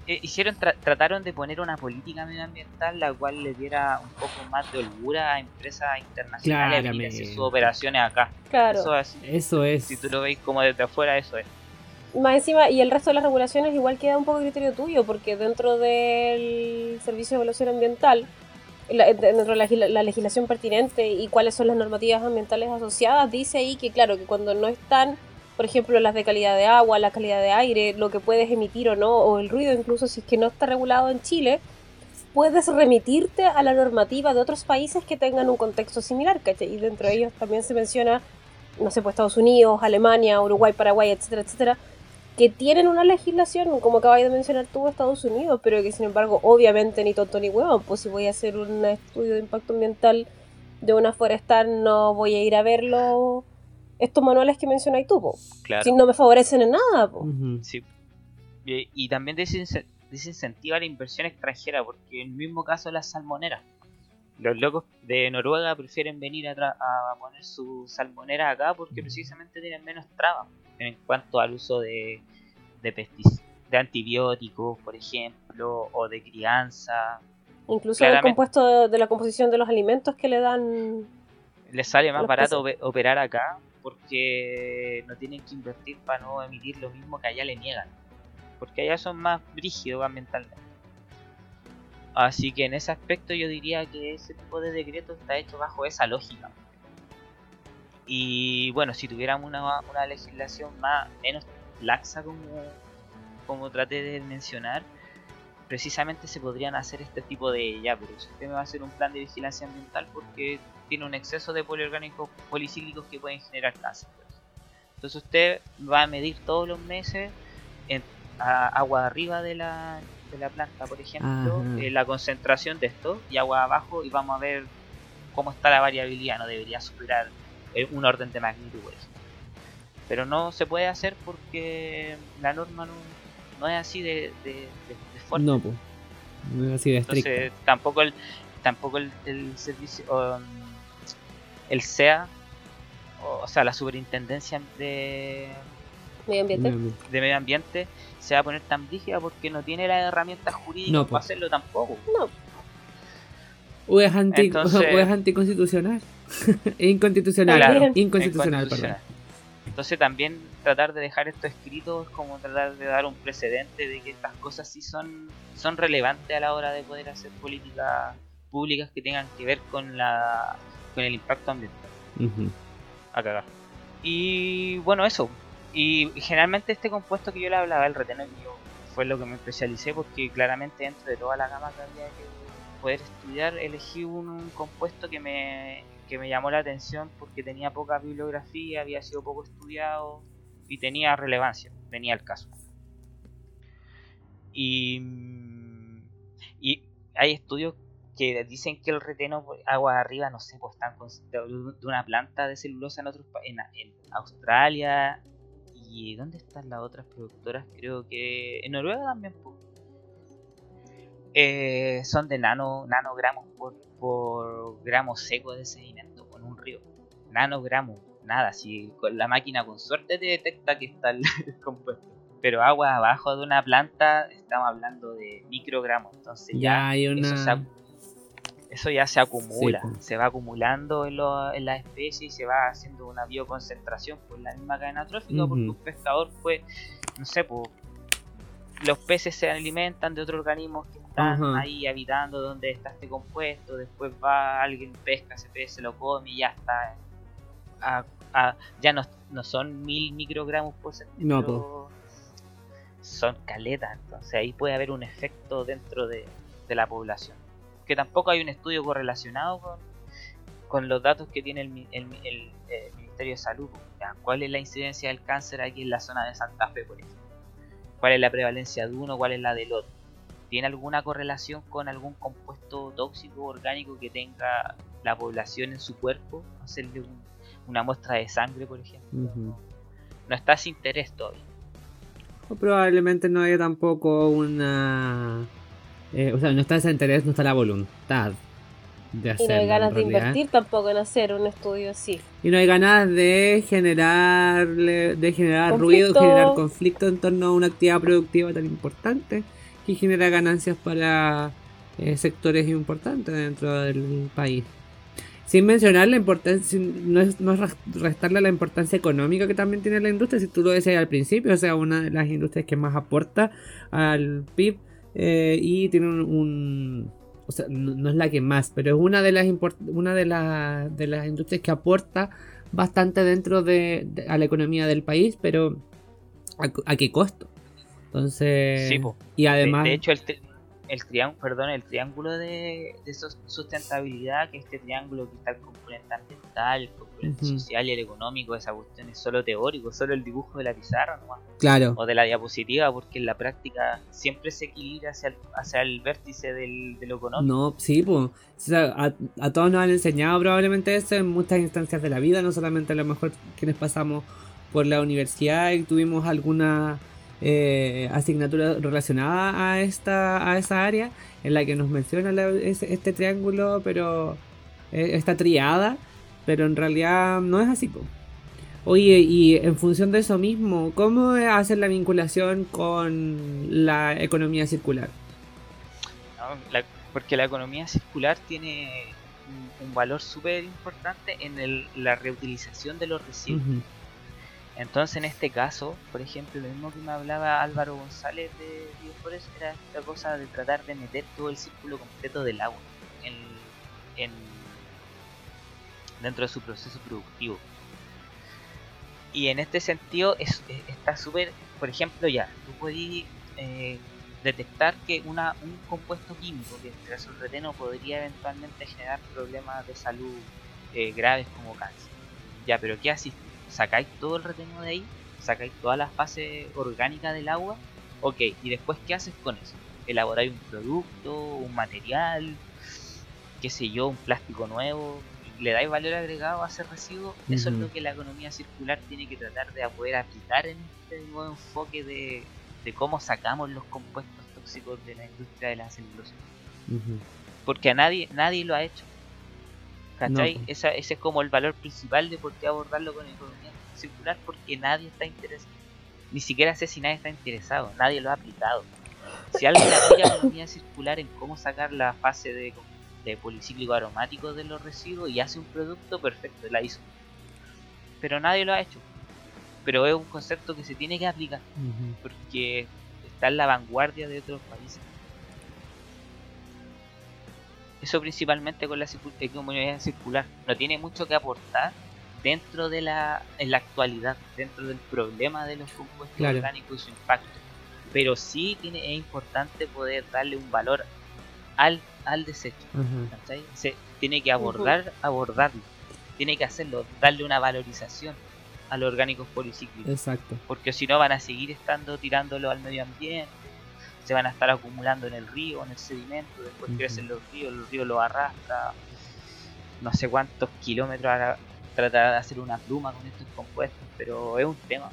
S2: eh, hicieron trataron de poner una política medioambiental la cual le diera un poco más de holgura a empresas internacionales y hacer sus operaciones acá.
S3: Claro.
S1: Eso es, eso es.
S2: Si tú lo veis como desde afuera, eso es.
S3: Más encima, y el resto de las regulaciones igual queda un poco criterio tuyo, porque dentro del Servicio de Evaluación Ambiental, dentro de la, legislación pertinente y cuáles son las normativas ambientales asociadas, dice ahí que claro, que cuando no están por ejemplo, las de calidad de agua, la calidad de aire, lo que puedes emitir o no, o el ruido, incluso si es que no está regulado en Chile, puedes remitirte a la normativa de otros países que tengan un contexto similar, ¿cachai? Y dentro de ellos también se menciona, no sé, pues Estados Unidos, Alemania, Uruguay, Paraguay, etcétera, etcétera, que tienen una legislación, como acabas de mencionar tú, Estados Unidos, pero que sin embargo, obviamente, ni tonto ni huevón, pues si voy a hacer un estudio de impacto ambiental de una forestal, no voy a ir a verlo estos manuales que mencionáis tú, Si no me favorecen en nada,
S2: Sí. Y, también desincentiva la inversión extranjera, porque en el mismo caso las salmoneras. Los locos de Noruega prefieren venir a, a poner su salmonera acá porque precisamente tienen menos trabas en cuanto al uso de, de, de antibióticos, por ejemplo, o de crianza.
S3: Incluso el compuesto de, la composición de los alimentos que le dan.
S2: Les sale más barato operar acá porque no tienen que invertir para no emitir lo mismo que allá le niegan. Porque allá son más brígidos ambientalmente. Así que en ese aspecto yo diría que ese tipo de decreto está hecho bajo esa lógica. Y bueno, si tuviéramos una, una legislación más menos laxa como, como traté de mencionar, precisamente se podrían hacer este tipo de ya, pero si usted me va a hacer un plan de vigilancia ambiental porque tiene un exceso de poliorgánicos policíclicos que pueden generar cáncer. Entonces usted va a medir todos los meses en agua arriba de la, de la planta, por ejemplo, eh, la concentración de esto y agua abajo y vamos a ver cómo está la variabilidad. No debería superar eh, un orden de magnitud, Pero no se puede hacer porque la norma no, es así de, de, fuerte.
S1: No, pues. No es así de estricta.
S2: Entonces tampoco el, tampoco el, servicio... Um, el SEA, o, sea, la superintendencia de
S3: medio ambiente.
S2: de medio ambiente, se va a poner tan rígida porque no tiene las herramientas jurídicas para hacerlo tampoco.
S3: No.
S1: O es, anti, es anticonstitucional. es inconstitucional. inconstitucional,
S2: Entonces también tratar de dejar esto escrito es como tratar de dar un precedente de que estas cosas sí son, son relevantes a la hora de poder hacer políticas públicas que tengan que ver con la con el impacto ambiental. A cagar. Y bueno, eso. Y generalmente este compuesto que yo le hablaba, el retenedor, fue lo que me especialicé porque claramente dentro de toda la gama que había que poder estudiar, elegí un, compuesto que me, que me llamó la atención porque tenía poca bibliografía, había sido poco estudiado y tenía relevancia, tenía el caso. Y, y hay estudios que dicen que el reteno agua arriba, no sé, pues están de una planta de celulosa en otros en, en Australia y ¿dónde están las otras productoras? Creo que en Noruega también. Eh, son de nano nanogramos por, por gramo seco de sedimento con un río. Nanogramos, nada, si con la máquina con suerte te detecta que está el compuesto. Pero agua abajo de una planta estamos hablando de microgramos entonces ya,
S1: hay una
S2: eso ya se acumula, se va acumulando en, en la especie y se va haciendo una bioconcentración por la misma cadena trófica, porque un pescador fue, no sé, pues, los peces se alimentan de otros organismos que están ahí habitando donde está este compuesto, después va alguien pesca ese pez, se lo come y ya está. Ya no, no son mil microgramos por centímetro, son caletas, entonces ahí puede haber un efecto dentro de la población que tampoco hay un estudio correlacionado con, con los datos que tiene el, el, el, eh, Ministerio de Salud. ¿Cuál es la incidencia del cáncer aquí en la zona de Santa Fe, por ejemplo? ¿Cuál es la prevalencia de uno? ¿Cuál es la del otro? ¿Tiene alguna correlación con algún compuesto tóxico orgánico que tenga la población en su cuerpo? Hacerle una muestra de sangre, por ejemplo. No está sin interés todavía.
S1: O probablemente no haya tampoco una... Eh, o sea, no está ese interés, no está la voluntad de hacerlo.
S3: Y no hay ganas de invertir tampoco en hacer un estudio así.
S1: Y no hay ganas de generar, de generar ruido, generar conflicto en torno a una actividad productiva tan importante que genera ganancias para eh, sectores importantes dentro del país. Sin mencionar la importancia, no es, no es restarle la importancia económica que también tiene la industria, si tú lo decías al principio, o sea, una de las industrias que más aporta al PIB eh, y tiene un, o sea, no, es la que más, pero es una de las una de, de las industrias que aporta bastante dentro de, a la economía del país, pero ¿a, qué costo? Entonces, y además...
S2: De, hecho, el, el triángulo, perdón, el triángulo de, sustentabilidad, que este triángulo que está el componente ambiental, el componente social y el económico, esa cuestión es solo teórico, solo el dibujo de la pizarra nomás.
S1: Claro.
S2: O de la diapositiva, porque en la práctica siempre se equilibra hacia el, hacia el vértice del, de lo económico.
S1: No, sí, pues. a, a, todos nos han enseñado probablemente eso en muchas instancias de la vida, no solamente a lo mejor quienes pasamos por la universidad y tuvimos alguna eh, asignatura relacionada a esta a esa área en la que nos menciona este, triángulo, pero eh, esta triada, pero en realidad no es así. Oye, y en función de eso mismo, ¿cómo hacer la vinculación con la economía circular?
S2: porque la economía circular tiene un, valor súper importante en la reutilización de los residuos. Entonces, en este caso, por ejemplo, lo mismo que me hablaba Álvaro González de Bioforest era esta cosa de tratar de meter todo el círculo completo del agua en, dentro de su proceso productivo. Y en este sentido es, está súper, por ejemplo, ya, tú puedes eh, detectar que una, un compuesto químico, que caso el reteno, podría eventualmente generar problemas de salud eh, graves como cáncer. Ya, pero ¿qué haces sacáis todo el reteno de ahí, sacáis toda la fase orgánica del agua, ok, y después ¿qué haces con eso? Elaboráis un producto, un material, qué sé yo, un plástico nuevo, le dais valor agregado a ese residuo, eso es lo que la economía circular tiene que tratar de poder aplicar en este nuevo enfoque de, cómo sacamos los compuestos tóxicos de la industria de la celulosa. Porque a nadie, nadie lo ha hecho. ¿Cachai? ese es como el valor principal de por qué abordarlo con economía circular, porque nadie está interesado. Ni siquiera sé si nadie está interesado, nadie lo ha aplicado. Si alguien aplica economía circular en cómo sacar la fase de, de policíclico aromático de los residuos y hace un producto, perfecto, la hizo. Pero nadie lo ha hecho. Pero es un concepto que se tiene que aplicar, porque está en la vanguardia de otros países. Eso principalmente con la economía circular. No tiene mucho que aportar dentro de la, en la actualidad, dentro del problema de los compuestos orgánicos y su impacto. Pero sí tiene, es importante poder darle un valor al, al desecho. Se tiene que abordar, abordarlo. Tiene que hacerlo, darle una valorización a los orgánicos policíclicos.
S1: Exacto.
S2: Porque si no van a seguir estando tirándolo al medio ambiente se van a estar acumulando en el río, en el sedimento, después crecen los ríos, el río lo arrastra no sé cuántos kilómetros a tratar de hacer una pluma con estos compuestos, pero es un tema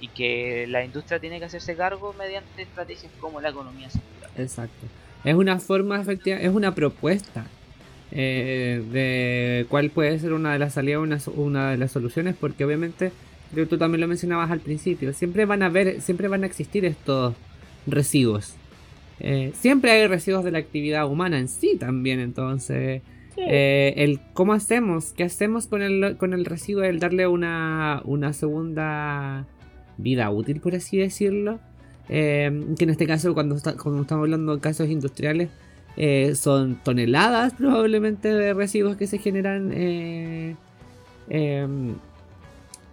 S2: y que la industria tiene que hacerse cargo mediante estrategias como la economía circular.
S1: Exacto. Es una forma efectiva, es una propuesta eh, de cuál puede ser una de las salidas, una, una de las soluciones, porque obviamente, tú también lo mencionabas al principio, siempre van a ver, siempre van a existir estos residuos. Eh, siempre hay residuos de la actividad humana en sí también, entonces... Eh, el cómo hacemos, qué hacemos con el, con el residuo, el darle una, una segunda vida útil, por así decirlo. Eh, que en este caso, cuando, estamos hablando de casos industriales, son toneladas probablemente de residuos que se generan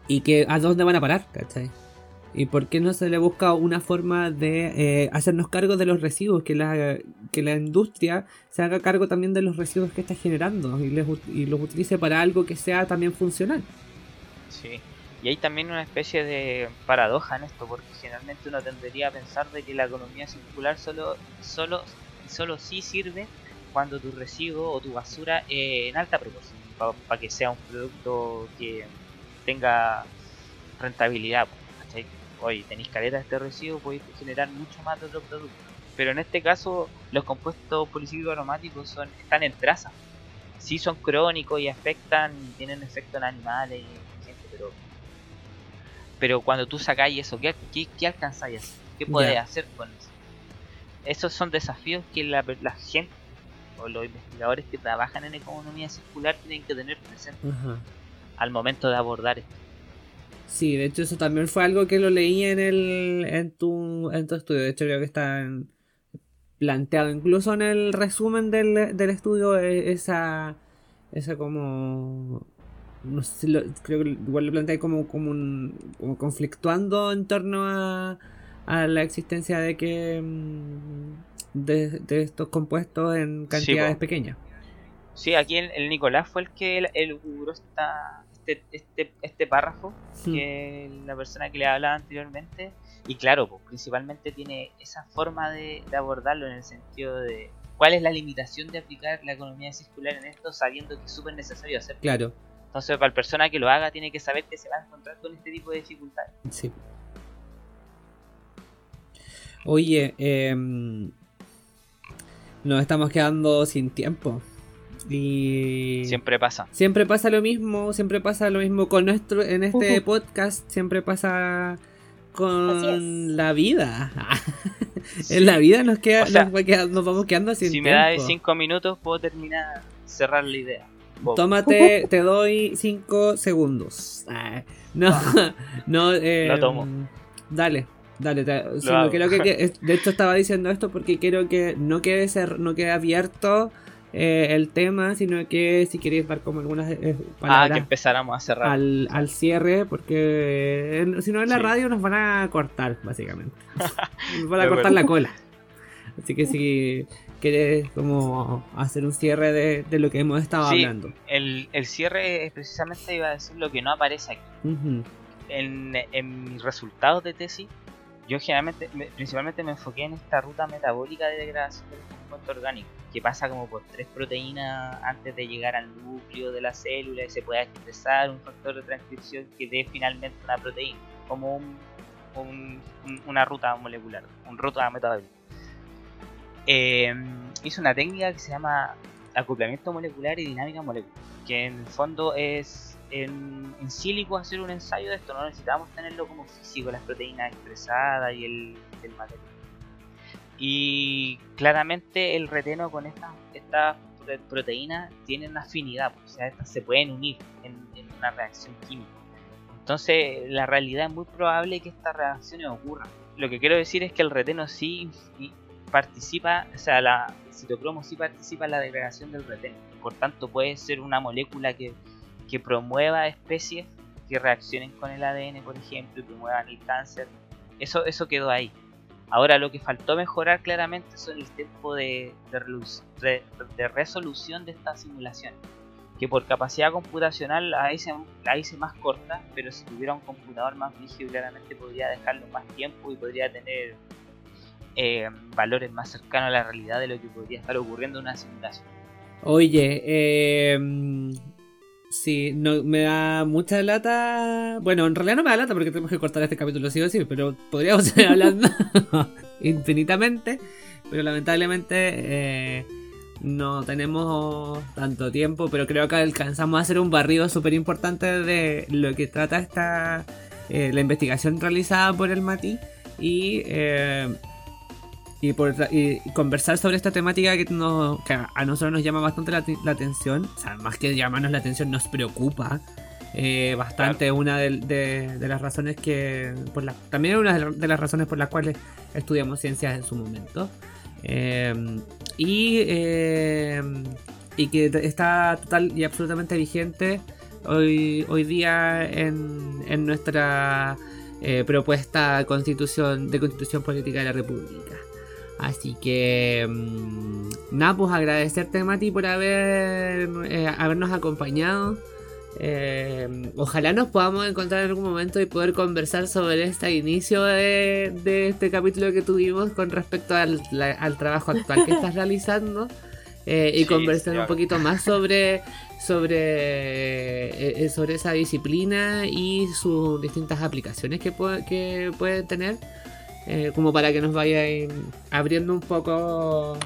S1: y que a dónde van a parar, ¿cachai? ¿Y por qué no se le busca una forma de eh, hacernos cargo de los residuos? Que la, que la industria se haga cargo también de los residuos que está generando y, los utilice para algo que sea también funcional.
S2: Sí. Y hay también una especie de paradoja en esto, porque generalmente uno tendería a pensar de que la economía circular solo, solo, solo sí sirve cuando tu residuo o tu basura es en alta proporción, para que sea un producto que tenga rentabilidad. Oye, tenéis caleta de este residuo, podéis generar mucho más de otro producto. Pero en este caso, los compuestos policíclicos aromáticos son, están en traza. Sí son crónicos y afectan, tienen efecto en animales y gente, pero pero cuando tú sacáis eso, ¿qué, qué, qué alcanzáis hacer? ¿Qué podés hacer con eso? Esos son desafíos que la, la, gente o los investigadores que trabajan en economía circular tienen que tener presente al momento de abordar esto.
S1: Sí, de hecho eso también fue algo que lo leí en el en tu, en tu estudio. De hecho creo que está planteado incluso en el resumen del, del estudio e, esa esa como no sé lo, creo que igual lo planteé como, como, un, como conflictuando en torno a, a la existencia de que mm, de, de estos compuestos en cantidades pequeñas.
S2: Sí, aquí el, el, Nicolás fue el que el, el esta, este, este, este párrafo, hmm. que la persona que le hablaba anteriormente, y claro, pues, principalmente tiene esa forma de, de abordarlo en el sentido de cuál es la limitación de aplicar la economía circular en esto sabiendo que es súper necesario hacerlo.
S1: Claro.
S2: Entonces, para la persona que lo haga, tiene que saber que se va a encontrar con este tipo de dificultades.
S1: Sí. Oye, eh, nos estamos quedando sin tiempo. Y
S2: siempre pasa.
S1: Siempre pasa lo mismo, siempre pasa lo mismo con nuestro en este podcast, siempre pasa con la vida. en la vida nos queda, nos, vamos quedando sin tiempo.
S2: Si me da cinco minutos puedo terminar cerrar la idea.
S1: Tómate, te doy 5 segundos. Ah, no, no. Eh,
S2: Lo tomo.
S1: Dale, dale. que, de hecho, estaba diciendo esto porque quiero que no quede, ser, no quede abierto eh, el tema, sino que si queréis dar como algunas eh,
S2: palabras. Ah, que empezáramos a cerrar.
S1: Al, al cierre, porque si no en la radio nos van a cortar, básicamente. nos van a cortar la cola. Así que si quieres como hacer un cierre de, lo que hemos estado hablando.
S2: El, el cierre precisamente iba a decir lo que no aparece aquí. en, en mis resultados de tesis, yo generalmente, principalmente me enfoqué en esta ruta metabólica de degradación del orgánico, que pasa como por tres proteínas antes de llegar al núcleo de la célula y se pueda expresar un factor de transcripción que dé finalmente una proteína, como un, una ruta molecular, un ruta metabólica eh, hizo una técnica que se llama acoplamiento molecular y dinámica molecular, que en el fondo es en, en sílico hacer un ensayo de esto, no necesitamos tenerlo como físico, las proteínas expresadas y el material. Y claramente el reteno con estas esta proteínas tienen afinidad, pues, o sea, estas se pueden unir en, una reacción química. Entonces, la realidad es muy probable que estas reacciones ocurran. Lo que quiero decir es que el reteno sí participa, o sea, la citocromo sí participa en la degradación del reteno. Por tanto, puede ser una molécula que, que promueva especies que reaccionen con el ADN, por ejemplo, y promuevan el cáncer. Eso, eso quedó ahí. Ahora, lo que faltó mejorar claramente son el tiempo de, resolución de esta simulación. Que por capacidad computacional la hice, la hice más corta, pero si tuviera un computador más rígido, claramente podría dejarlo más tiempo y podría tener eh, valores más cercanos a la realidad de lo que podría estar ocurriendo en una simulación.
S1: Oye, eh, sí, no, me da mucha lata. Bueno, en realidad no me da lata porque tenemos que cortar este capítulo sí o pero podríamos seguir hablando infinitamente. Pero lamentablemente eh, no tenemos tanto tiempo, pero creo que alcanzamos a hacer un barrido súper importante de lo que trata esta eh, la investigación realizada por el Mati y eh, y, por, y, conversar sobre esta temática que, nos, que a nosotros nos llama bastante la, la, atención, o sea, más que llamarnos la atención, nos preocupa eh, bastante. Claro. Una de, de, de, las razones que. Por la, también una de las razones por las cuales estudiamos ciencias en su momento. Eh, y, eh, y que está total y absolutamente vigente hoy, hoy día en, en nuestra eh, propuesta constitución, de constitución política de la República. Así que mmm, nada, pues agradecerte Mati por haber eh, habernos acompañado. Eh, ojalá nos podamos encontrar en algún momento y poder conversar sobre este inicio de, de este capítulo que tuvimos con respecto al, la- al trabajo actual que estás realizando eh, y
S2: Sí,
S1: conversar un poquito más sobre sobre sobre esa disciplina y sus distintas aplicaciones que, puede- que pueden tener eh, como para que nos vaya abriendo un poco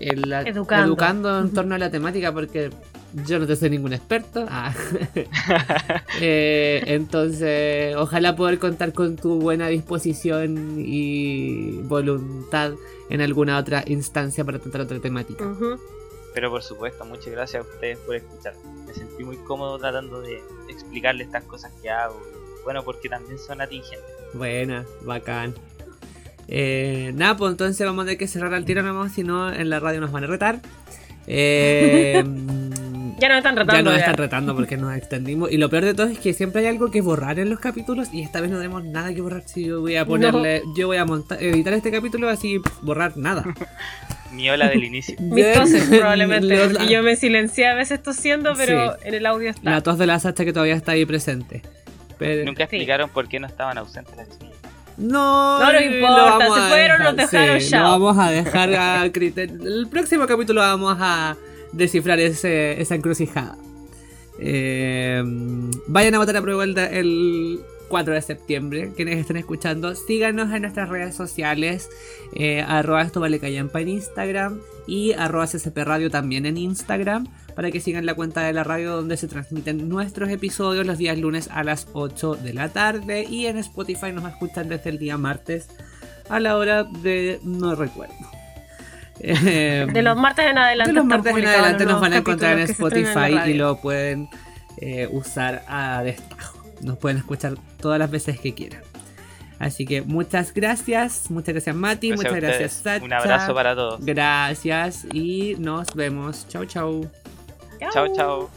S1: el,
S3: Educando.
S1: educando en torno a la temática porque yo no te soy ningún experto. Ah. Eh, entonces, ojalá poder contar con tu buena disposición y voluntad en alguna otra instancia para tratar otra temática.
S2: Pero por supuesto, muchas gracias a ustedes por escuchar. Me sentí muy cómodo tratando de explicarle estas cosas que hago. Bueno, porque también son atingentes.
S1: Buena, bacán. Eh, nada, pues entonces vamos a tener que cerrar al tiro nomás, si no en la radio nos van a retar. Eh,
S3: Ya nos están
S1: ya
S3: tratando.
S1: nos
S3: ya.
S1: están retando porque nos extendimos. Y lo peor de todo es que siempre hay algo que borrar en los capítulos y esta vez no tenemos nada que borrar. Si yo voy a ponerle, yo voy a montar, editar este capítulo así, borrar nada.
S2: Mi ola del inicio.
S3: Mis toses, probablemente.
S1: Los-
S3: porque yo me silencié a veces tosiendo, pero
S1: Sí.
S3: en el audio está.
S1: La tos de la Sacha que todavía está ahí presente. Pero,
S2: Nunca explicaron por qué no estaban ausentes las.
S1: No,
S3: No nos importa, se fueron, nos
S1: dejar,
S3: dejaron,
S1: sí,
S3: chao.
S1: Lo vamos a dejar a criterio. El próximo capítulo vamos a descifrar ese, esa encrucijada. Eh, vayan a votar a prueba el, el 4 de septiembre. Quienes estén escuchando, síganos en nuestras redes sociales. Eh, arroba esto vale en Instagram y arroba CCP Radio también en Instagram. Para que sigan la cuenta de la radio donde se transmiten nuestros episodios los días lunes a las 8 de la tarde. Y en Spotify nos escuchan desde el día martes a la hora de. no recuerdo. Eh,
S3: De los martes en adelante.
S1: de los martes en adelante nos van a encontrar en Spotify y lo pueden eh, usar a destajo. Nos pueden escuchar todas las veces que quieran. Así que muchas gracias, muchas gracias Mati,
S2: Gracias
S1: muchas gracias. Sacha.
S2: Un abrazo para todos.
S1: Gracias y nos vemos. Chau chau.
S2: Chao, chao.